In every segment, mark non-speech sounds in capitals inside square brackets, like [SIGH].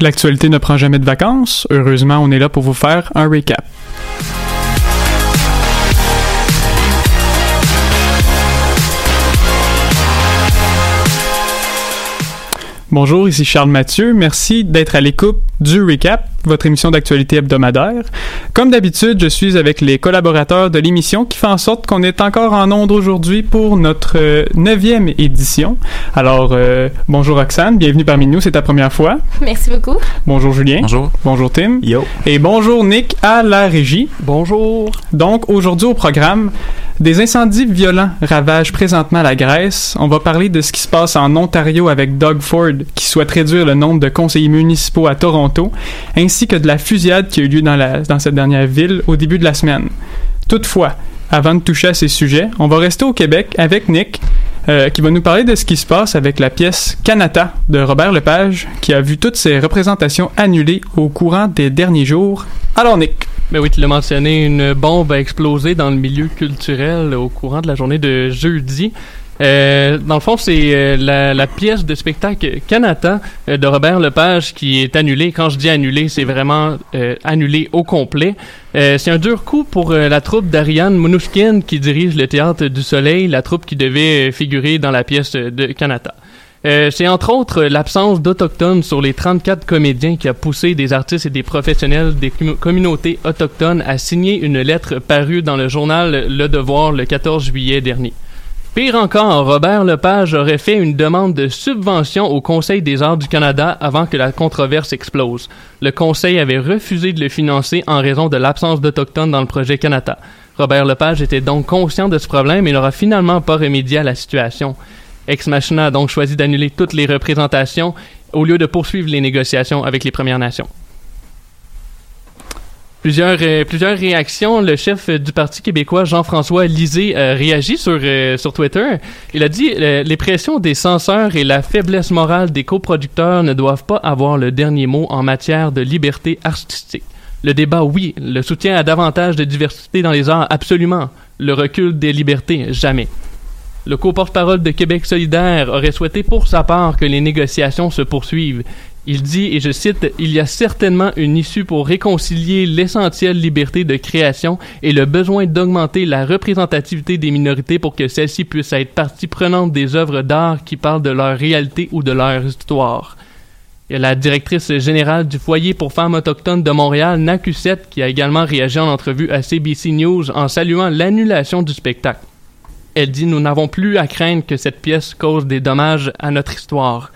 L'actualité ne prend jamais de vacances. Heureusement, on est là pour vous faire un recap. Bonjour, ici Charles Mathieu. Merci d'être à l'écoute du Recap, votre émission d'actualité hebdomadaire. Comme d'habitude, je suis avec les collaborateurs de l'émission qui fait en sorte qu'on est encore en onde aujourd'hui pour notre euh, neuvième édition. Alors, euh, bonjour Roxane, bienvenue parmi nous, c'est ta première fois. Merci beaucoup. Bonjour Julien. Bonjour. Bonjour Tim. Yo. Et bonjour Nick à la régie. Bonjour. Donc, aujourd'hui au programme, des incendies violents ravagent présentement la Grèce. On va parler de ce qui se passe en Ontario avec Doug Ford, qui souhaite réduire le nombre de conseillers municipaux à Toronto, ainsi que de la fusillade qui a eu lieu dans, cette dernière ville au début de la semaine. Toutefois, avant de toucher à ces sujets, on va rester au Québec avec Nick, euh, qui va nous parler de ce qui se passe avec la pièce Canata de Robert Lepage, qui a vu toutes ses représentations annulées au courant des derniers jours. Alors Nick. Ben oui, tu l'as mentionné, une bombe a explosé dans le milieu culturel au courant de la journée de jeudi. Euh, dans le fond, c'est euh, la, la, pièce de spectacle Canata euh, de Robert Lepage qui est annulée. Quand je dis annulée, c'est vraiment euh, annulé au complet. c'est un dur coup pour la troupe d'Ariane Mnouchkine qui dirige le Théâtre du Soleil, la troupe qui devait figurer dans la pièce de Canata. Euh, c'est entre autres l'absence d'Autochtones sur les 34 comédiens qui a poussé des artistes et des professionnels des communautés autochtones à signer une lettre parue dans le journal Le Devoir le 14 juillet dernier. Pire encore, Robert Lepage aurait fait une demande de subvention au Conseil des arts du Canada avant que la controverse explose. Le Conseil avait refusé de le financer en raison de l'absence d'Autochtones dans le projet Canada. Robert Lepage était donc conscient de ce problème et n'aura finalement pas remédié à la situation. Ex Machina a donc choisi d'annuler toutes les représentations au lieu de poursuivre les négociations avec les Premières Nations. Plusieurs, euh, plusieurs réactions. Le chef du Parti québécois, Jean-François Lisée, a réagi sur, euh, sur Twitter. Il a dit euh, Les pressions des censeurs et la faiblesse morale des coproducteurs ne doivent pas avoir le dernier mot en matière de liberté artistique. Le débat, oui. Le soutien à davantage de diversité dans les arts, absolument. Le recul des libertés, jamais. Le co-porte-parole de Québec solidaire aurait souhaité pour sa part que les négociations se poursuivent. Il dit, et je cite, Il y a certainement une issue pour réconcilier l'essentielle liberté de création et le besoin d'augmenter la représentativité des minorités pour que celles-ci puissent être partie prenante des œuvres d'art qui parlent de leur réalité ou de leur histoire. La directrice générale du Foyer pour femmes autochtones de Montréal, Nacucette, qui a également réagi en entrevue à CBC News en saluant l'annulation du spectacle. Elle dit Nous n'avons plus à craindre que cette pièce cause des dommages à notre histoire.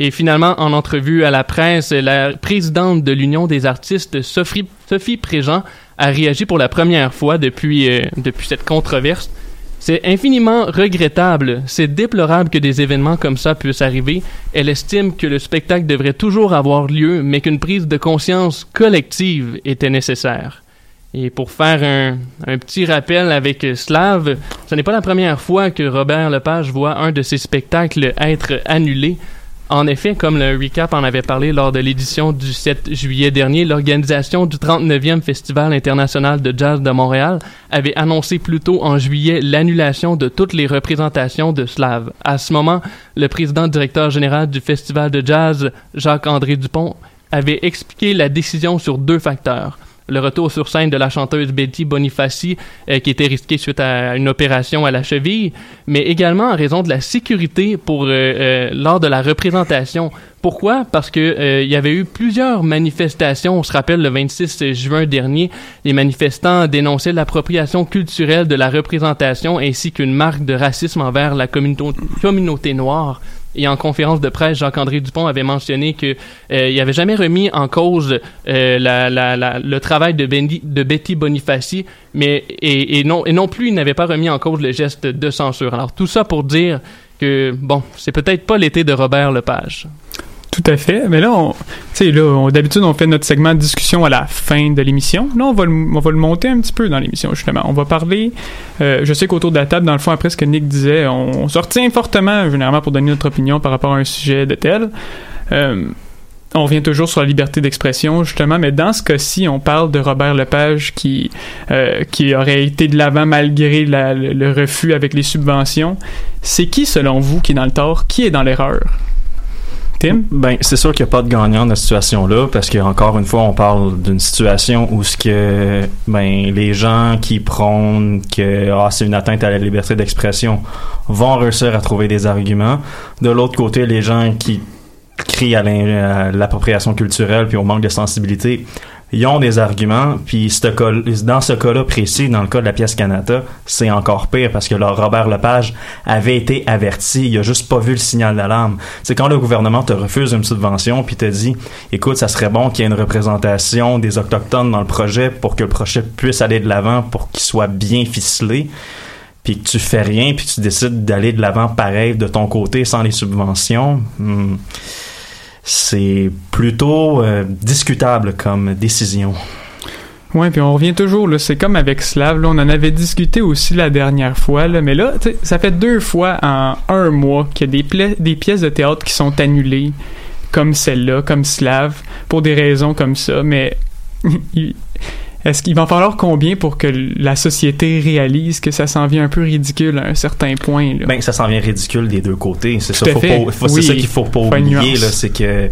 Et finalement, en entrevue à la presse, la présidente de l'Union des artistes, Sophie, Sophie Préjean, a réagi pour la première fois depuis, euh, depuis cette controverse. C'est infiniment regrettable, c'est déplorable que des événements comme ça puissent arriver. Elle estime que le spectacle devrait toujours avoir lieu, mais qu'une prise de conscience collective était nécessaire. Et pour faire un, un, petit rappel avec Slav, ce n'est pas la première fois que Robert Lepage voit un de ses spectacles être annulé. En effet, comme le recap en avait parlé lors de l'édition du 7 juillet dernier, l'organisation du 39e Festival international de jazz de Montréal avait annoncé plus tôt en juillet l'annulation de toutes les représentations de Slav. À ce moment, le président directeur général du Festival de jazz, Jacques-André Dupont, avait expliqué la décision sur deux facteurs le retour sur scène de la chanteuse Betty Bonifaci, euh, qui était risqué suite à une opération à la cheville, mais également en raison de la sécurité pour euh, euh, lors de la représentation. Pourquoi? Parce que il y avait eu plusieurs manifestations. On se rappelle le 26 juin dernier, les manifestants dénonçaient l'appropriation culturelle de la représentation ainsi qu'une marque de racisme envers la communauté noire. Et en conférence de presse, Jacques-André Dupont avait mentionné que euh, il avait jamais remis en cause euh, le travail de, Betty Bonifaci, mais et, et, non et non plus il n'avait pas remis en cause le geste de censure. Alors tout ça pour dire que bon, c'est peut-être pas l'été de Robert Lepage. Tout à fait. Mais là, on, là, d'habitude, on fait notre segment de discussion à la fin de l'émission. Là, on va, le, on va le monter un petit peu dans l'émission, justement. On va parler, euh, je sais qu'autour de la table, dans le fond, après ce que Nick disait, on, on se retient fortement, généralement, pour donner notre opinion par rapport à un sujet de tel. Euh, on revient toujours sur la liberté d'expression, justement, mais dans ce cas-ci, on parle de Robert Lepage qui, euh, qui aurait été de l'avant malgré le refus avec les subventions. C'est qui, selon vous, qui est dans le tort? Qui est dans l'erreur? Tim? Ben, c'est sûr qu'il n'y a pas de gagnant dans cette situation-là, parce que encore une fois, on parle d'une situation où ce que ben les gens qui prônent que ah, c'est une atteinte à la liberté d'expression vont réussir à trouver des arguments. De l'autre côté, les gens qui crient à l'appropriation culturelle puis au manque de sensibilité, ils ont des arguments, puis dans ce cas-là précis, dans le cas de la pièce Canada, c'est encore pire parce que le Robert Lepage avait été averti, il a juste pas vu le signal d'alarme. C'est quand le gouvernement te refuse une subvention puis te dit, écoute, ça serait bon qu'il y ait une représentation des autochtones dans le projet pour que le projet puisse aller de l'avant, pour qu'il soit bien ficelé puis que tu fais rien, puis tu décides d'aller de l'avant pareil de ton côté sans les subventions, hmm, c'est plutôt euh, discutable comme décision. Ouais, puis on revient toujours, là, c'est comme avec Slav, on en avait discuté aussi la dernière fois, là, mais là, ça fait deux fois en un mois qu'il y a des, des pièces de théâtre qui sont annulées, comme celle-là, comme Slav, pour des raisons comme ça, mais [LAUGHS] est-ce qu'il va en falloir combien pour que la société réalise que ça s'en vient un peu ridicule à un certain point, là? Ben, ça s'en vient ridicule des deux côtés. C'est ça, Oui. c'est ça qu'il faut pas oublier, c'est que,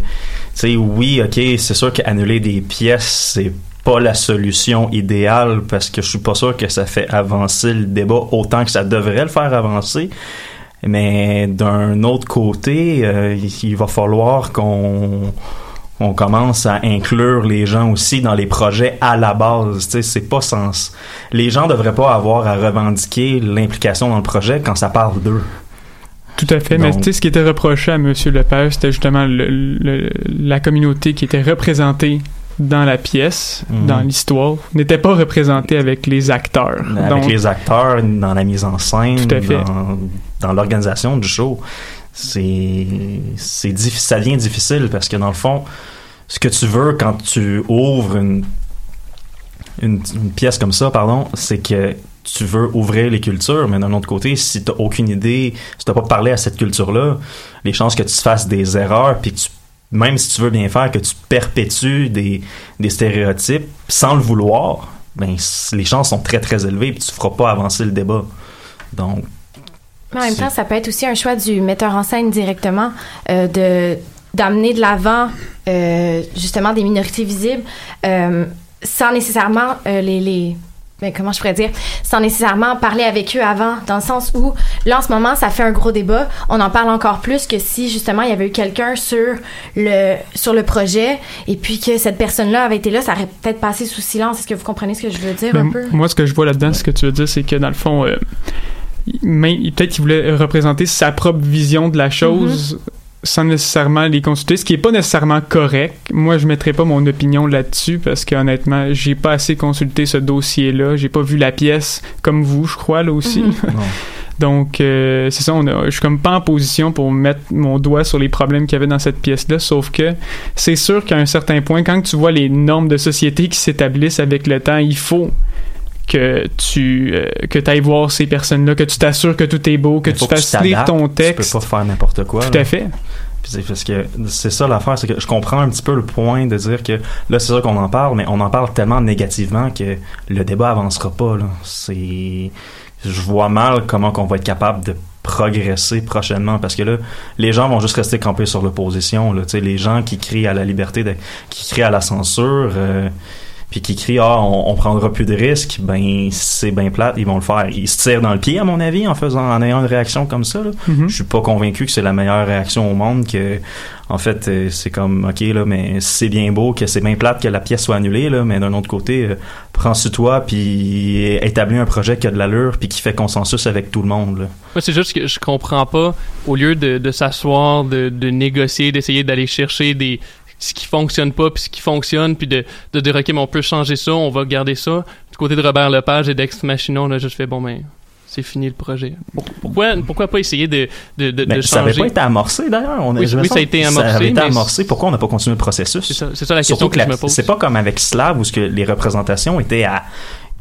oui, ok, c'est sûr qu'annuler des pièces, c'est pas la solution idéale parce que je suis pas sûr que ça fait avancer le débat autant que ça devrait le faire avancer. Mais d'un autre côté, euh, il va falloir qu'on on commence à inclure les gens aussi dans les projets à la base. C'est pas sens. Les gens devraient pas avoir à revendiquer l'implication dans le projet quand ça parle d'eux. Tout à fait, mais tu sais, ce qui était reproché à M. Lepage, c'était justement le- le- la communauté qui était représentée dans la pièce, Mhm. dans l'histoire, n'était pas représentée avec les acteurs. avec Donc, les acteurs, dans la mise en scène, Tout à fait. dans, dans l'organisation du show. C'est, c'est ça devient difficile parce que dans le fond, ce que tu veux quand tu ouvres une, une, une pièce comme ça, pardon, c'est que tu veux ouvrir les cultures, mais d'un autre côté, si t'as aucune idée, si t'as pas parlé à cette culture-là, les chances que tu fasses des erreurs, puis que tu, même si tu veux bien faire, que tu perpétues des, des stéréotypes sans le vouloir, ben les chances sont très très élevées, puis tu feras pas avancer le débat. Donc, Mais en même temps, ça peut être aussi un choix du metteur en scène directement euh, de d'amener de l'avant euh, justement des minorités visibles euh, sans nécessairement les, les ben, comment je pourrais dire sans nécessairement parler avec eux avant dans le sens où là en ce moment ça fait un gros débat. On en parle encore plus que si justement il y avait eu quelqu'un sur le sur le projet et puis que cette personne là avait été là ça aurait peut-être passé sous silence. Est-ce que vous comprenez ce que je veux dire ben, un peu? moi, ce que je vois là-dedans, ce que tu veux dire, c'est que dans le fond, euh, mais- peut-être qu'il voulait représenter sa propre vision de la chose. Mm-hmm. sans nécessairement les consulter, ce qui est pas nécessairement correct. Moi, je mettrais pas mon opinion là-dessus parce que honnêtement, j'ai pas assez consulté ce dossier-là. J'ai pas vu la pièce comme vous, je crois là aussi. Mhm. [LAUGHS] Donc, euh, c'est ça, on a, je suis comme pas en position pour mettre mon doigt sur les problèmes qu'il y avait dans cette pièce-là, sauf que c'est sûr qu'à un certain point, quand tu vois les normes de société qui s'établissent avec le temps, il faut que tu euh, que ailles voir ces personnes-là, que tu t'assures que tout est beau, que tu fasses lire ton texte. Tu peux pas faire n'importe quoi. Tout là. à fait. Parce que c'est ça l'affaire, c'est que je comprends un petit peu le point de dire que là c'est sûr qu'on en parle, mais on en parle tellement négativement que le débat avancera pas. Là. C'est, je vois mal comment qu'on va être capable de progresser prochainement parce que là les gens vont juste rester campés sur l'opposition là tu sais les gens qui crient à la liberté de, qui crient à la censure euh, puis qui crient ah on, on prendra plus de risques ben c'est bien plate ils vont le faire ils se tirent dans le pied à mon avis en faisant en ayant une réaction comme ça là Mhm. je suis pas convaincu que c'est la meilleure réaction au monde que en fait euh, c'est comme ok là mais c'est bien beau que c'est bien plate que la pièce soit annulée là mais d'un autre côté euh, prends sur toi puis établis un projet qui a de l'allure puis qui fait consensus avec tout le monde là. Moi, c'est juste que je comprends pas, au lieu de, de s'asseoir, de, de négocier, d'essayer d'aller chercher des ce qui fonctionne pas puis ce qui fonctionne puis de, de dire ok mais on peut changer ça on va garder ça du côté de Robert Lepage et d'Ex Machina on a juste fait bon ben c'est fini le projet. Pour- pourquoi, pourquoi pas essayer de, de, de, de ça avait changer? pas été amorcé d'ailleurs. On Oui, je me oui, sens ça a été amorcé, Ça avait été amorcé. Pourquoi on n'a pas continué le processus? C'est ça, la question Surtout que, que je me pose. c'est pas comme avec Slav où ce que les représentations étaient à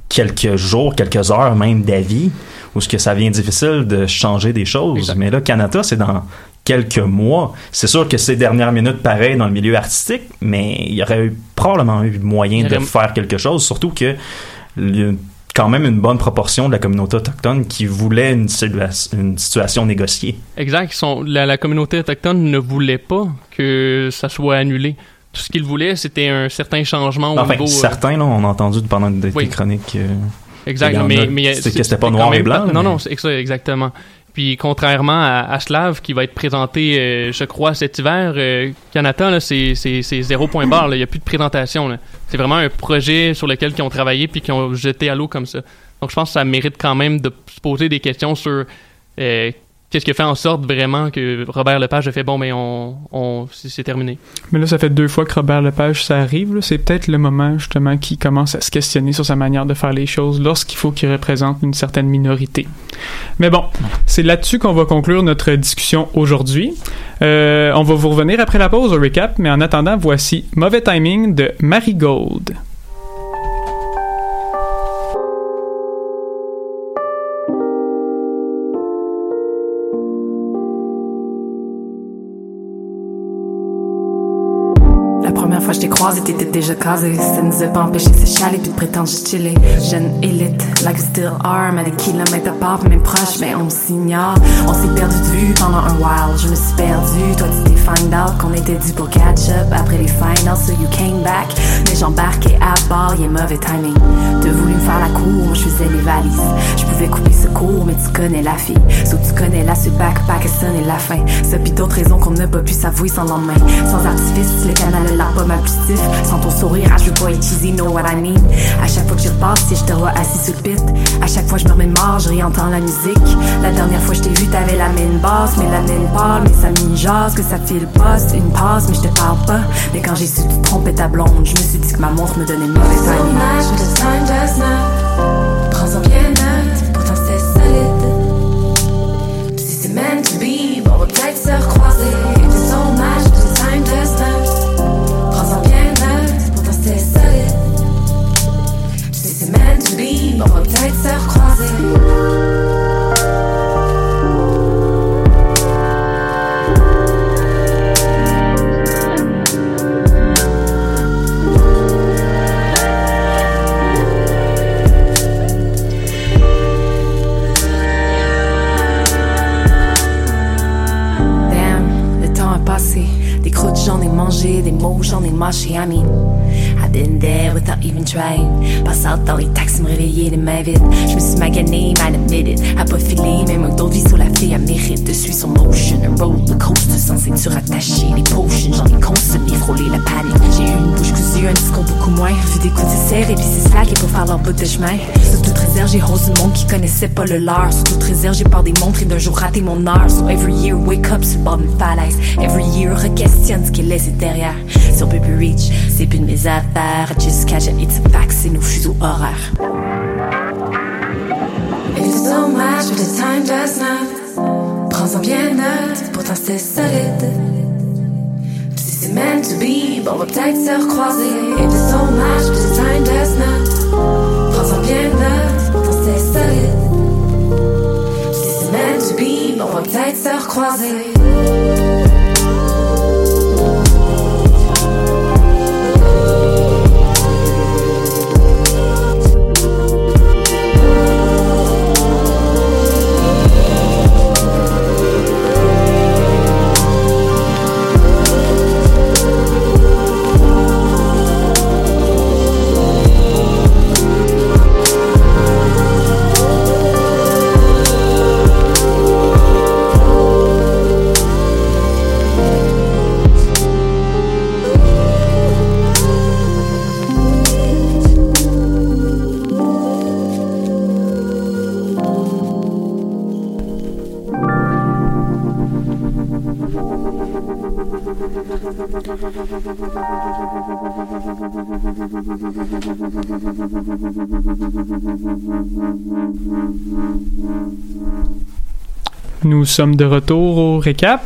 quelques jours, quelques heures même d'avis, où ce que ça devient difficile de changer des choses. Mais là, Canada, c'est dans quelques mois. C'est sûr que ces dernières minutes, pareil, dans le milieu artistique, mais il y aurait eu, probablement eu moyen de faire quelque chose, surtout que le- quand même une bonne proportion de la communauté autochtone qui voulait une, situa- une situation négociée. Exact. sont- la, la communauté autochtone ne voulait pas que ça soit annulé. Tout ce qu'ils voulaient, c'était un certain changement au Enfin, niveau. euh, certains, là, on a entendu pendant des, Oui. chroniques. euh, Exact, mais, mais c'est c'était pas noir et blanc, pas- Non, mais- non, c'est exactement. Puis contrairement à, Slav, qui va être présenté, euh, je crois, cet hiver, euh, Canada, c'est, zéro point barre. Il n'y a plus de présentation. C'est vraiment un projet sur lequel ils ont travaillé puis qui ont jeté à l'eau comme ça. Donc je pense que ça mérite quand même de se poser des questions sur euh, qu'est-ce qui fait en sorte vraiment que Robert Lepage a fait bon, mais on, c'est, terminé. Mais là, ça fait deux fois que Robert Lepage, ça arrive. C'est peut-être le moment, justement, qui commence à se questionner sur sa manière de faire les choses lorsqu'il faut qu'il représente une certaine minorité. Mais bon, c'est là-dessus qu'on va conclure notre discussion aujourd'hui. Euh, on va vous revenir après la pause au recap, mais en attendant, voici Mauvais Timing de Marigold. La première fois que je t'ai croisé, déjà casé. Ça nous a pas empêché de se chialer puis de prétendre chiller. Jeune élite, like still are, mais des kilomètres à part, même proche, mais on s'ignore. On s'est perdu de vue pendant un while. Je me suis perdu, toi tu t'es find out qu'on était dû pour catch up après les finals, so you came back. Mais j'embarquais à bord, y'a mauvais timing. T'as voulu me faire la cour, je faisais les valises. Je pouvais couper ce cours, mais tu connais la fille. So tu connais la ce backpack et sonner la fin. Ça pis d'autres raisons qu'on n'a pas pu s'avouer sans lendemain. Sans artifice, le canal a l'air pas mal plus. Sans ton sourire, ah, je veux pas être cheesy, know what I mean. À chaque fois que j'y repasse, si je te vois assis sur le pit. À chaque fois je me remets mort, je réentends la musique. La dernière fois je t'ai vu, t'avais la mine basse, mais la mine pâle, mes amis jasent que ça file c'est une passe, mais je te parle pas. Mais quand j'ai su tu trompais ta blonde, je me suis dit que ma montre me donnait mauvais timing. Prends-en bien note, pourtant c'est solide. Si c'est meant to be, bon, on va peut-être se recroiser. Se recroiser. J'en ai mangé, des mots, j'en ai mâché. I mean, I've been there without even trying. Passe out dans les taxis, me réveiller les mains vides. Je me suis magané, man admitted. A pas filé, même un d'autres vies sur la fille, elle mérite de suivre son motion. Un roller coaster censé te rattacher. Les potions, j'en ai consommé, frôlé la panique. J'ai eu une bouche cousue, un discours beaucoup moins. Vu des coups de serre et puis c'est slack et pour faire leur bout de chemin. Sous toute réserve, j'ai haussé du monde qui connaissait pas le leur. Sous toute réserve, j'ai peur des montres et d'un jour rater mon heure. So every year, wake up sur le bord d'une falaise. Every year, re-questionne ce qui est laissé derrière. Peut plus reach, c'est plus de mes affaires. I just catch it, it's fact, c'est nos fuseaux horaires. It's dommage, but the time does not. Prends-en bien note, pourtant c'est solide. Si c'est meant to be, bon, on va peut-être se recroiser. It's dommage, but the time does not. Prends-en bien note, pourtant c'est solide. Si c'est meant to be, bon, on va peut-être se recroiser. Nous sommes de retour au récap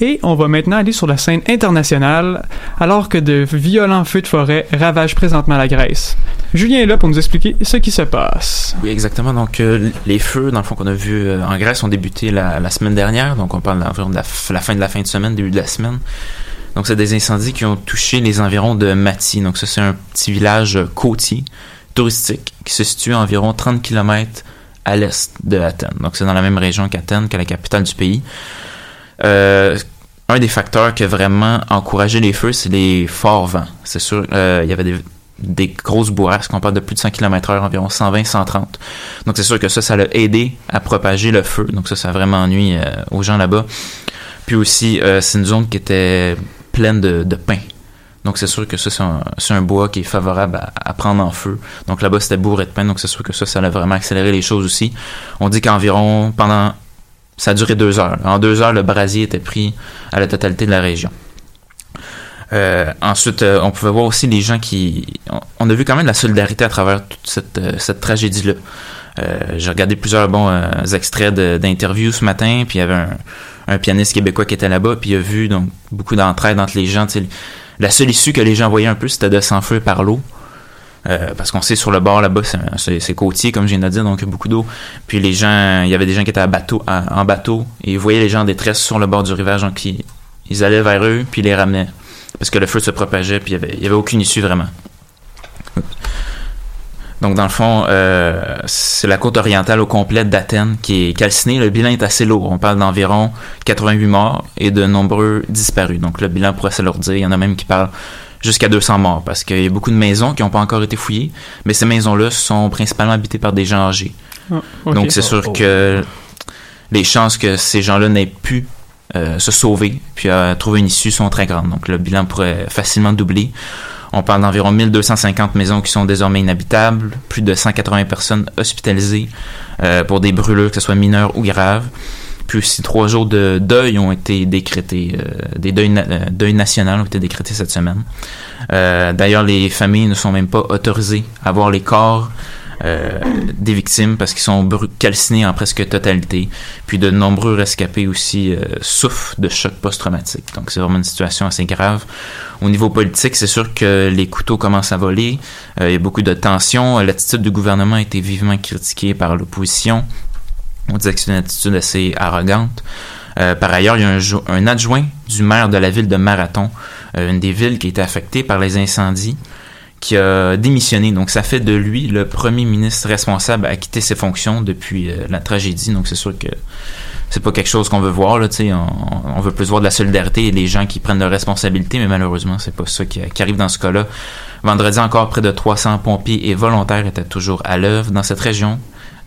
et on va maintenant aller sur la scène internationale alors que de violents feux de forêt ravagent présentement la Grèce. Julien est là pour nous expliquer ce qui se passe. Oui, exactement. Donc, euh, les feux, dans le fond, qu'on a vu euh, en Grèce ont débuté la, semaine dernière. Donc, on parle d'environ de la, la, fin de la fin de semaine, début de la semaine. Donc, c'est des incendies qui ont touché les environs de Mati. Donc, ça, c'est un petit village euh, côtier, touristique, qui se situe à environ 30 km à l'est de Athènes. Donc, c'est dans la même région qu'Athènes, que la capitale du pays. Euh, un des facteurs qui a vraiment encouragé les feux, c'est les forts vents. C'est sûr, euh, il y avait des, grosses bourrasques, on parle de plus de 100 km/h, environ 120-130. Donc c'est sûr que ça, ça l'a aidé à propager le feu. Donc ça, ça a vraiment ennuyé aux gens là-bas. Puis aussi, c'est une zone qui était pleine de, de pins. Donc c'est sûr que ça, c'est un, bois qui est favorable à, prendre en feu. Donc là-bas, c'était bourré de pins, donc c'est sûr que ça, ça a vraiment accéléré les choses aussi. On dit qu'environ, pendant... Ça a duré deux heures. En deux heures, le brasier était pris à la totalité de la région. Euh, ensuite, euh, on pouvait voir aussi les gens qui... On, a vu quand même de la solidarité à travers toute cette, euh, cette tragédie-là. J'ai regardé plusieurs bons extraits d'interviews ce matin, puis il y avait un, un pianiste québécois qui était là-bas, puis il a vu donc beaucoup d'entraide entre les gens. La seule issue que les gens voyaient un peu, c'était de s'enfuir par l'eau. Euh, parce qu'on sait sur le bord là-bas, c'est côtier, comme je viens de dire, donc il y a beaucoup d'eau. Puis les gens, il y avait des gens qui étaient bateau, en bateau, et ils voyaient les gens en détresse sur le bord du rivage, donc ils, ils allaient vers eux, puis ils les ramenaient. Parce que le feu se propageait, puis il y avait, il y avait aucune issue vraiment. Donc, dans le fond, euh, c'est la côte orientale au complet d'Athènes qui est calcinée. Le bilan est assez lourd. On parle d'environ 88 morts et de nombreux disparus. Donc, le bilan pourrait s'alourdir. Il y en a même qui parlent jusqu'à 200 morts parce qu'il y a beaucoup de maisons qui n'ont pas encore été fouillées. Mais ces maisons-là sont principalement habitées par des gens âgés. Ah. Donc, c'est sûr que les chances que ces gens-là n'aient pu euh, se sauver puis euh, trouver une issue sont très grandes. Donc, le bilan pourrait facilement doubler. On parle d'environ 1250 maisons qui sont désormais inhabitables, plus de 180 personnes hospitalisées euh, pour des brûlures, que ce soit mineures ou graves. Puis aussi trois jours de deuil ont été décrétés, euh, des deuils, na- euh, deuils nationaux ont été décrétés cette semaine. Euh, D'ailleurs, les familles ne sont même pas autorisées à voir les corps euh, des victimes parce qu'ils sont calcinés en presque totalité. Puis de nombreux rescapés aussi euh, souffrent de choc post-traumatique. Donc c'est vraiment une situation assez grave. Au niveau politique, c'est sûr que les couteaux commencent à voler. Euh, il y a beaucoup de tensions. L'attitude du gouvernement a été vivement critiquée par l'opposition. On disait que c'est une attitude assez arrogante. Par ailleurs, il y a un, jo- un adjoint du maire de la ville de Marathon, une des villes qui a été affectée par les incendies, qui a démissionné. Donc, ça fait de lui le premier ministre responsable à quitter ses fonctions depuis euh, la tragédie. Donc, c'est sûr que c'est pas quelque chose qu'on veut voir. Là, on, on veut plus voir de la solidarité et les gens qui prennent leurs responsabilités, mais malheureusement, c'est pas ça qui, qui arrive dans ce cas-là. Vendredi encore, près de 300 pompiers et volontaires étaient toujours à l'œuvre dans cette région,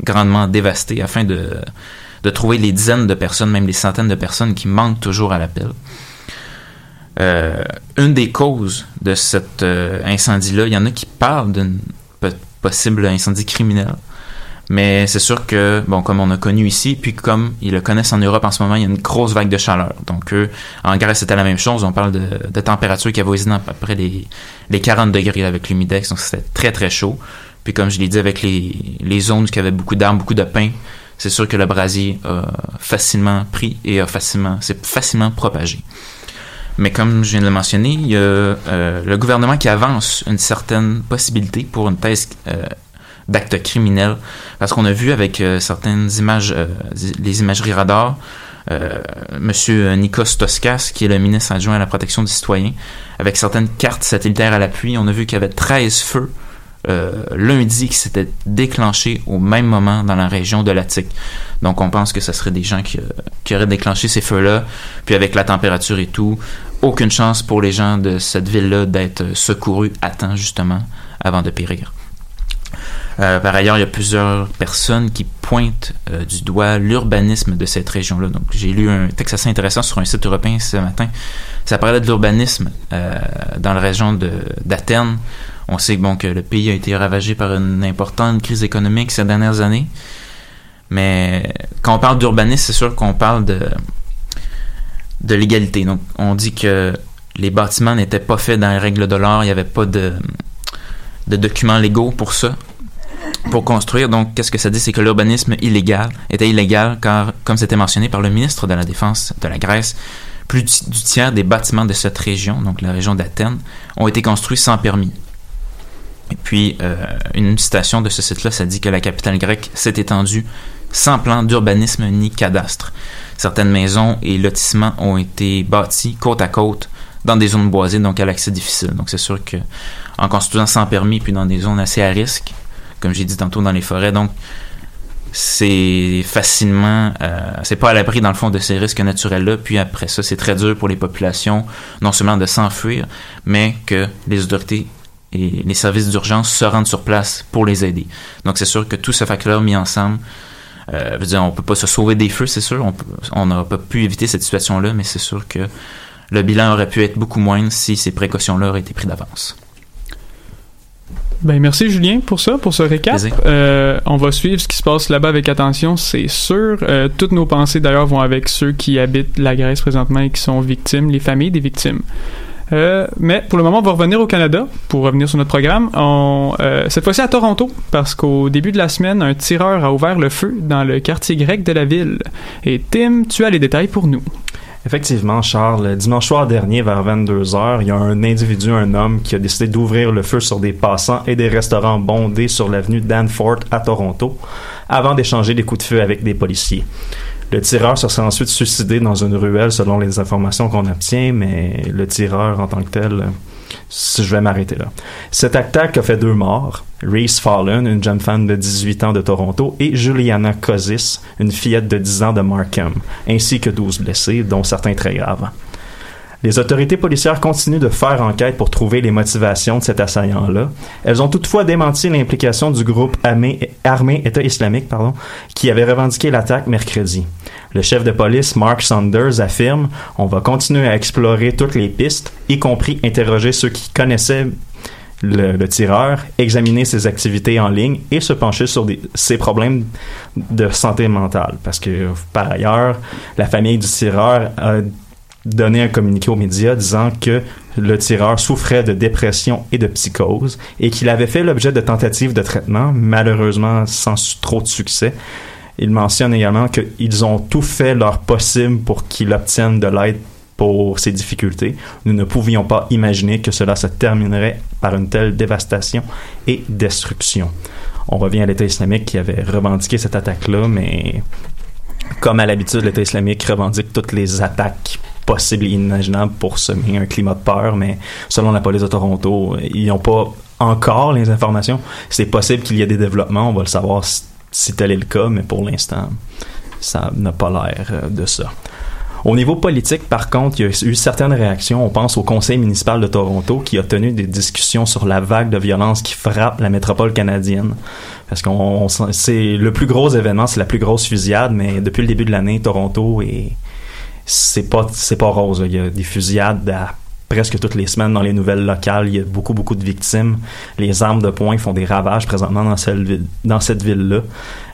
grandement dévastée, afin de, de trouver les dizaines de personnes, même les centaines de personnes qui manquent toujours à l'appel. Euh, une des causes de cet euh, incendie-là, il y en a qui parlent d'un po- possible incendie criminel. Mais c'est sûr que, bon, comme on a connu ici, puis comme ils le connaissent en Europe en ce moment, il y a une grosse vague de chaleur. Donc, eux, en Grèce, c'était la même chose. On parle de, de température qui avoisinent à peu près les, les 40 degrés avec l'humidex. Donc, c'était très, très chaud. Puis, comme je l'ai dit, avec les, les zones y avait beaucoup d'arbres, beaucoup de pins, c'est sûr que le brasier a facilement pris et a facilement, s'est facilement propagé. Mais comme je viens de le mentionner, il y a euh, le gouvernement qui avance une certaine possibilité pour une thèse euh, d'actes criminels. Parce qu'on a vu avec euh, certaines images, euh, les imageries radar, Monsieur Nikos Toskas, qui est le ministre adjoint à la protection des citoyens, avec certaines cartes satellitaires à l'appui, on a vu qu'il y avait 13 feux euh, lundi qui s'étaient déclenchés au même moment dans la région de l'Attique. Donc on pense que ce serait des gens qui, euh, qui auraient déclenché ces feux-là. Puis avec la température et tout, aucune chance pour les gens de cette ville-là d'être secourus à temps justement avant de périr. Euh, par ailleurs, il y a plusieurs personnes qui pointent euh, du doigt l'urbanisme de cette région-là. Donc, j'ai lu un texte assez intéressant sur un site européen ce matin. Ça parlait de l'urbanisme euh, dans la région d'Athènes. On sait que le pays a été ravagé par une importante crise économique ces dernières années. Mais quand on parle d'urbanisme, c'est sûr qu'on parle de, l'égalité. Donc, on dit que les bâtiments n'étaient pas faits dans les règles de l'art. Il n'y avait pas de de documents légaux pour ça, pour construire. Donc, qu'est-ce que ça dit? C'est que l'urbanisme illégal était illégal car, comme c'était mentionné par le ministre de la Défense de la Grèce, plus du tiers des bâtiments de cette région, donc la région d'Athènes, ont été construits sans permis. Et puis, euh, une citation de ce site-là, ça dit que la capitale grecque s'est étendue sans plan d'urbanisme ni cadastre. Certaines maisons et lotissements ont été bâtis côte à côte dans des zones boisées, donc à l'accès difficile. Donc c'est sûr que en construisant sans permis, puis dans des zones assez à risque, comme j'ai dit tantôt dans les forêts, donc c'est facilement, euh, c'est pas à l'abri dans le fond de ces risques naturels-là. Puis après ça, c'est très dur pour les populations, non seulement de s'enfuir, mais que les autorités et les services d'urgence se rendent sur place pour les aider. Donc c'est sûr que tout ce facteur mis ensemble, euh, veut dire, on peut pas se sauver des feux, c'est sûr, on n'aurait pas pu éviter cette situation-là, mais c'est sûr que le bilan aurait pu être beaucoup moindre si ces précautions-là auraient été prises d'avance. Ben merci Julien pour ça, pour ce récap. Euh, on va suivre ce qui se passe là-bas avec attention, c'est sûr. Euh, toutes nos pensées d'ailleurs vont avec ceux qui habitent la Grèce présentement et qui sont victimes, les familles des victimes. Euh, mais pour le moment, on va revenir au Canada pour revenir sur notre programme. On, euh, cette fois-ci à Toronto, parce qu'au début de la semaine, un tireur a ouvert le feu dans le quartier grec de la ville. Et Tim, tu as les détails pour nous. Effectivement, Charles, dimanche soir dernier, vers 22h, il y a un individu, un homme, qui a décidé d'ouvrir le feu sur des passants et des restaurants bondés sur l'avenue Danforth à Toronto, avant d'échanger des coups de feu avec des policiers. Le tireur se serait ensuite suicidé dans une ruelle selon les informations qu'on obtient, mais le tireur en tant que tel, je vais m'arrêter là. Cette attaque a fait deux morts. Reese Fallen, une jeune femme de 18 ans de Toronto, et Juliana Kozis, une fillette de 10 ans de Markham, ainsi que 12 blessés, dont certains très graves. Les autorités policières continuent de faire enquête pour trouver les motivations de cet assaillant-là. Elles ont toutefois démenti l'implication du groupe armé, État islamique pardon, qui avait revendiqué l'attaque mercredi. Le chef de police, Mark Saunders, affirme On va continuer à explorer toutes les pistes, y compris interroger ceux qui connaissaient le, tireur, examiner ses activités en ligne et se pencher sur ses problèmes de santé mentale. Parce que, par ailleurs, la famille du tireur a donné un communiqué aux médias disant que le tireur souffrait de dépression et de psychose et qu'il avait fait l'objet de tentatives de traitement, malheureusement sans trop de succès. Il mentionne également qu'ils ont tout fait leur possible pour qu'il obtienne de l'aide pour ses difficultés. Nous ne pouvions pas imaginer que cela se terminerait par une telle dévastation et destruction. On revient à l'État islamique qui avait revendiqué cette attaque-là, mais comme à l'habitude, l'État islamique revendique toutes les attaques possibles et inimaginables pour semer un climat de peur, mais selon la police de Toronto, ils n'ont pas encore les informations. C'est possible qu'il y ait des développements, on va le savoir si, tel est le cas, mais pour l'instant, ça n'a pas l'air euh, de ça. Au niveau politique, par contre, il y a eu certaines réactions. On pense au conseil municipal de Toronto qui a tenu des discussions sur la vague de violence qui frappe la métropole canadienne. Parce qu'on c'est le plus gros événement, c'est la plus grosse fusillade, mais depuis le début de l'année, Toronto est c'est pas c'est pas rose. Il y a des fusillades presque toutes les semaines dans les nouvelles locales. Il y a beaucoup beaucoup de victimes. Les armes de poing font des ravages présentement dans cette ville dans cette ville là.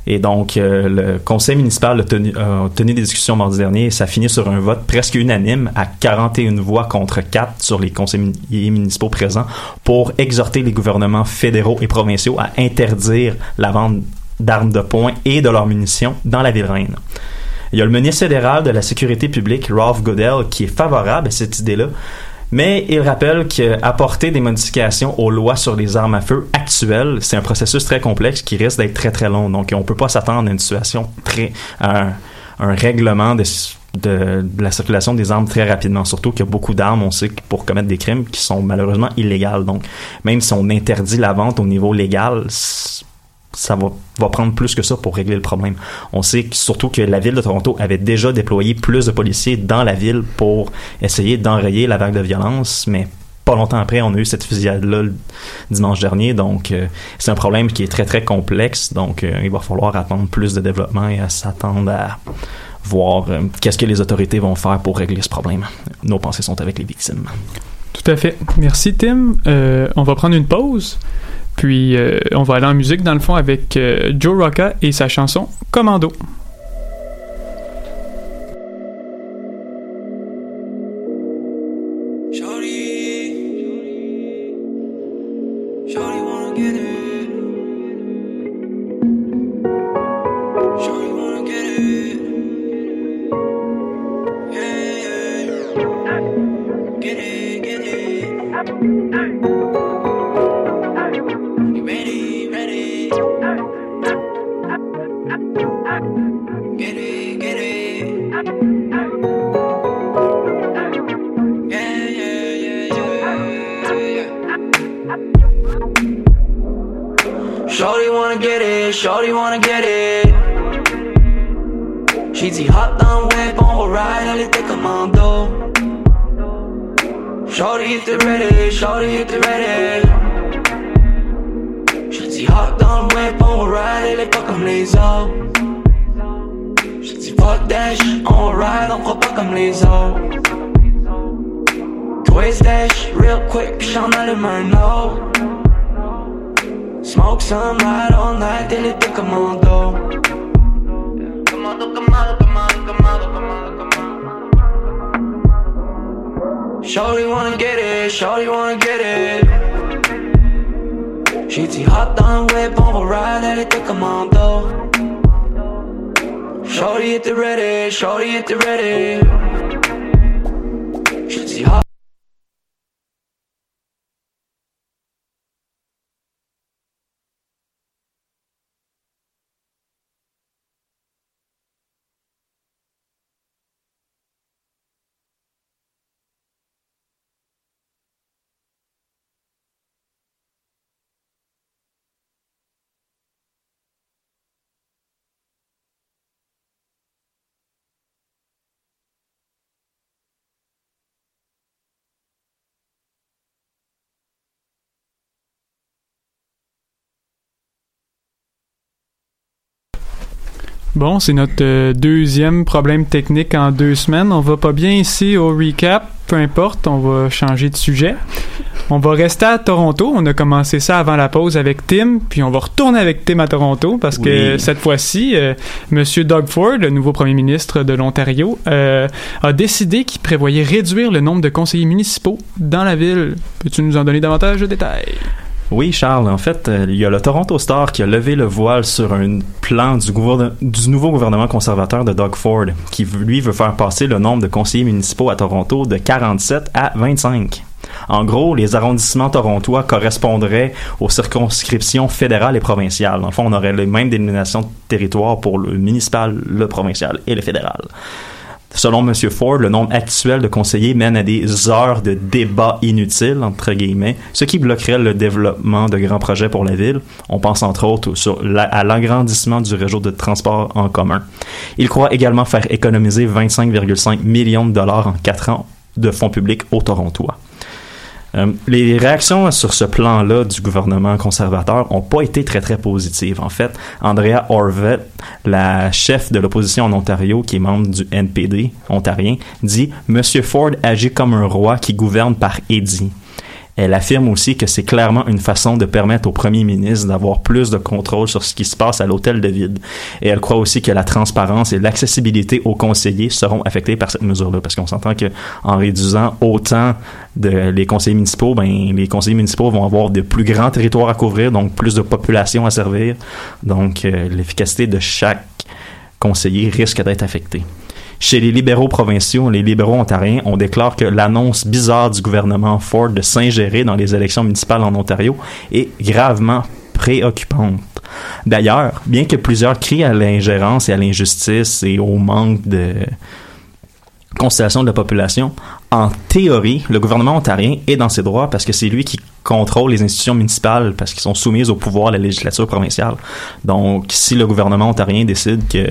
Et donc euh, le conseil municipal a tenu, tenu des discussions mardi dernier et ça finit sur un vote presque unanime à 41 voix contre 4 sur les conseillers municipaux présents pour exhorter les gouvernements fédéraux et provinciaux à interdire la vente d'armes de poing et de leurs munitions dans la ville reine. Il y a le ministre fédéral de la Sécurité publique, Ralph Goodell, qui est favorable à cette idée-là, mais il rappelle qu'apporter des modifications aux lois sur les armes à feu actuelles, c'est un processus très complexe qui risque d'être très très long. Donc, on peut pas s'attendre à une situation très, à un, règlement de, de, la circulation des armes très rapidement. Surtout qu'il y a beaucoup d'armes, on sait, pour commettre des crimes qui sont malheureusement illégales. Donc, même si on interdit la vente au niveau légal, ça va, prendre plus que ça pour régler le problème. On sait surtout que la ville de Toronto avait déjà déployé plus de policiers dans la ville pour essayer d'enrayer la vague de violence, mais pas longtemps après, on a eu cette fusillade-là dimanche dernier. Donc, euh, c'est un problème qui est très, très complexe. Donc, euh, il va falloir attendre plus de développement et s'attendre à voir euh, qu'est-ce que les autorités vont faire pour régler ce problème. Nos pensées sont avec les victimes. Tout à fait. Merci Tim. On va prendre une pause. Puis euh, on va aller en musique dans le fond avec euh, Joe Rocca et sa chanson Commando. Shorty at the ready, shorty at the ready. Bon, c'est notre euh, deuxième problème technique en deux semaines. On va pas bien ici au recap. Peu importe, on va changer de sujet. On va rester à Toronto. On a commencé ça avant la pause avec Tim, puis on va retourner avec Tim à Toronto parce que cette fois-ci, euh, Monsieur Doug Ford, le nouveau premier ministre de l'Ontario, euh, a décidé qu'il prévoyait réduire le nombre de conseillers municipaux dans la ville. Peux-tu nous en donner davantage de détails? Oui, Charles. En fait, euh, il y a le Toronto Star qui a levé le voile sur un plan du, nouveau gouvernement conservateur de Doug Ford, qui lui veut faire passer le nombre de conseillers municipaux à Toronto de 47 à 25. En gros, les arrondissements torontois correspondraient aux circonscriptions fédérales et provinciales. Dans le fond, on aurait les mêmes dénominations de territoire pour le municipal, le provincial et le fédéral. Selon M. Ford, le nombre actuel de conseillers mène à des heures de débat inutiles, entre guillemets, ce qui bloquerait le développement de grands projets pour la ville. On pense entre autres à l'agrandissement du réseau de transport en commun. Il croit également faire économiser 25,5 millions de dollars en quatre ans de fonds publics aux Torontois. Euh, les réactions sur ce plan-là du gouvernement conservateur ont pas été très très positives. En fait, Andrea Orvet, la chef de l'opposition en Ontario, qui est membre du NPD ontarien, dit Monsieur Ford agit comme un roi qui gouverne par édit. Elle affirme aussi que c'est clairement une façon de permettre au premier ministre d'avoir plus de contrôle sur ce qui se passe à l'hôtel de ville. Et elle croit aussi que la transparence et l'accessibilité aux conseillers seront affectés par cette mesure-là, parce qu'on s'entend que en réduisant autant de les conseillers municipaux, ben les conseillers municipaux vont avoir de plus grands territoires à couvrir, donc plus de population à servir, donc euh, l'efficacité de chaque conseiller risque d'être affectée. Chez les libéraux provinciaux, les libéraux ontariens, on déclare que l'annonce bizarre du gouvernement Ford de s'ingérer dans les élections municipales en Ontario est gravement préoccupante. D'ailleurs, bien que plusieurs crient à l'ingérence et à l'injustice et au manque de constellation de la population, en théorie, le gouvernement ontarien est dans ses droits parce que c'est lui qui contrôle les institutions municipales parce qu'ils sont soumises au pouvoir de la législature provinciale. Donc, si le gouvernement ontarien décide que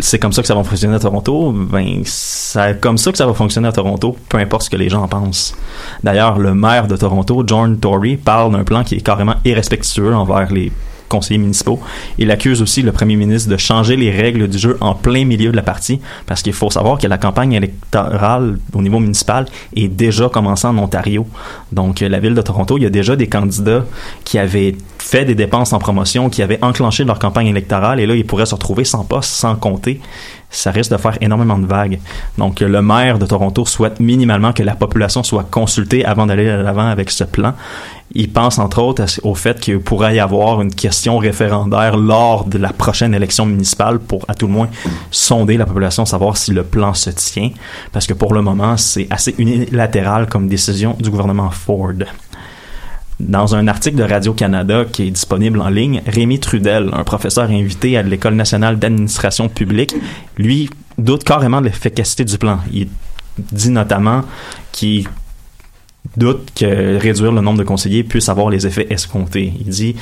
c'est comme ça que ça va fonctionner à Toronto, ben, c'est comme ça que ça va fonctionner à Toronto, peu importe ce que les gens en pensent. D'ailleurs, le maire de Toronto, John Tory, parle d'un plan qui est carrément irrespectueux envers les conseillers municipaux. Il accuse aussi le premier ministre de changer les règles du jeu en plein milieu de la partie, parce qu'il faut savoir que la campagne électorale au niveau municipal est déjà commencée en Ontario. Donc, euh, la ville de Toronto, il y a déjà des candidats qui avaient fait des dépenses en promotion, qui avaient enclenché leur campagne électorale, et là, ils pourraient se retrouver sans poste, sans compter. Ça risque de faire énormément de vagues. Donc, le maire de Toronto souhaite minimalement que la population soit consultée avant d'aller à l'avant avec ce plan. Il pense entre autres au fait qu'il pourrait y avoir une question référendaire lors de la prochaine élection municipale pour, à tout le moins, sonder la population, savoir si le plan se tient. Parce que pour le moment, c'est assez unilatéral comme décision du gouvernement Ford. Dans un article de Radio-Canada qui est disponible en ligne, Rémi Trudel, un professeur invité à l'École nationale d'administration publique, lui doute carrément de l'efficacité du plan. Il dit notamment qu'il doute que réduire le nombre de conseillers puisse avoir les effets escomptés. Il dit,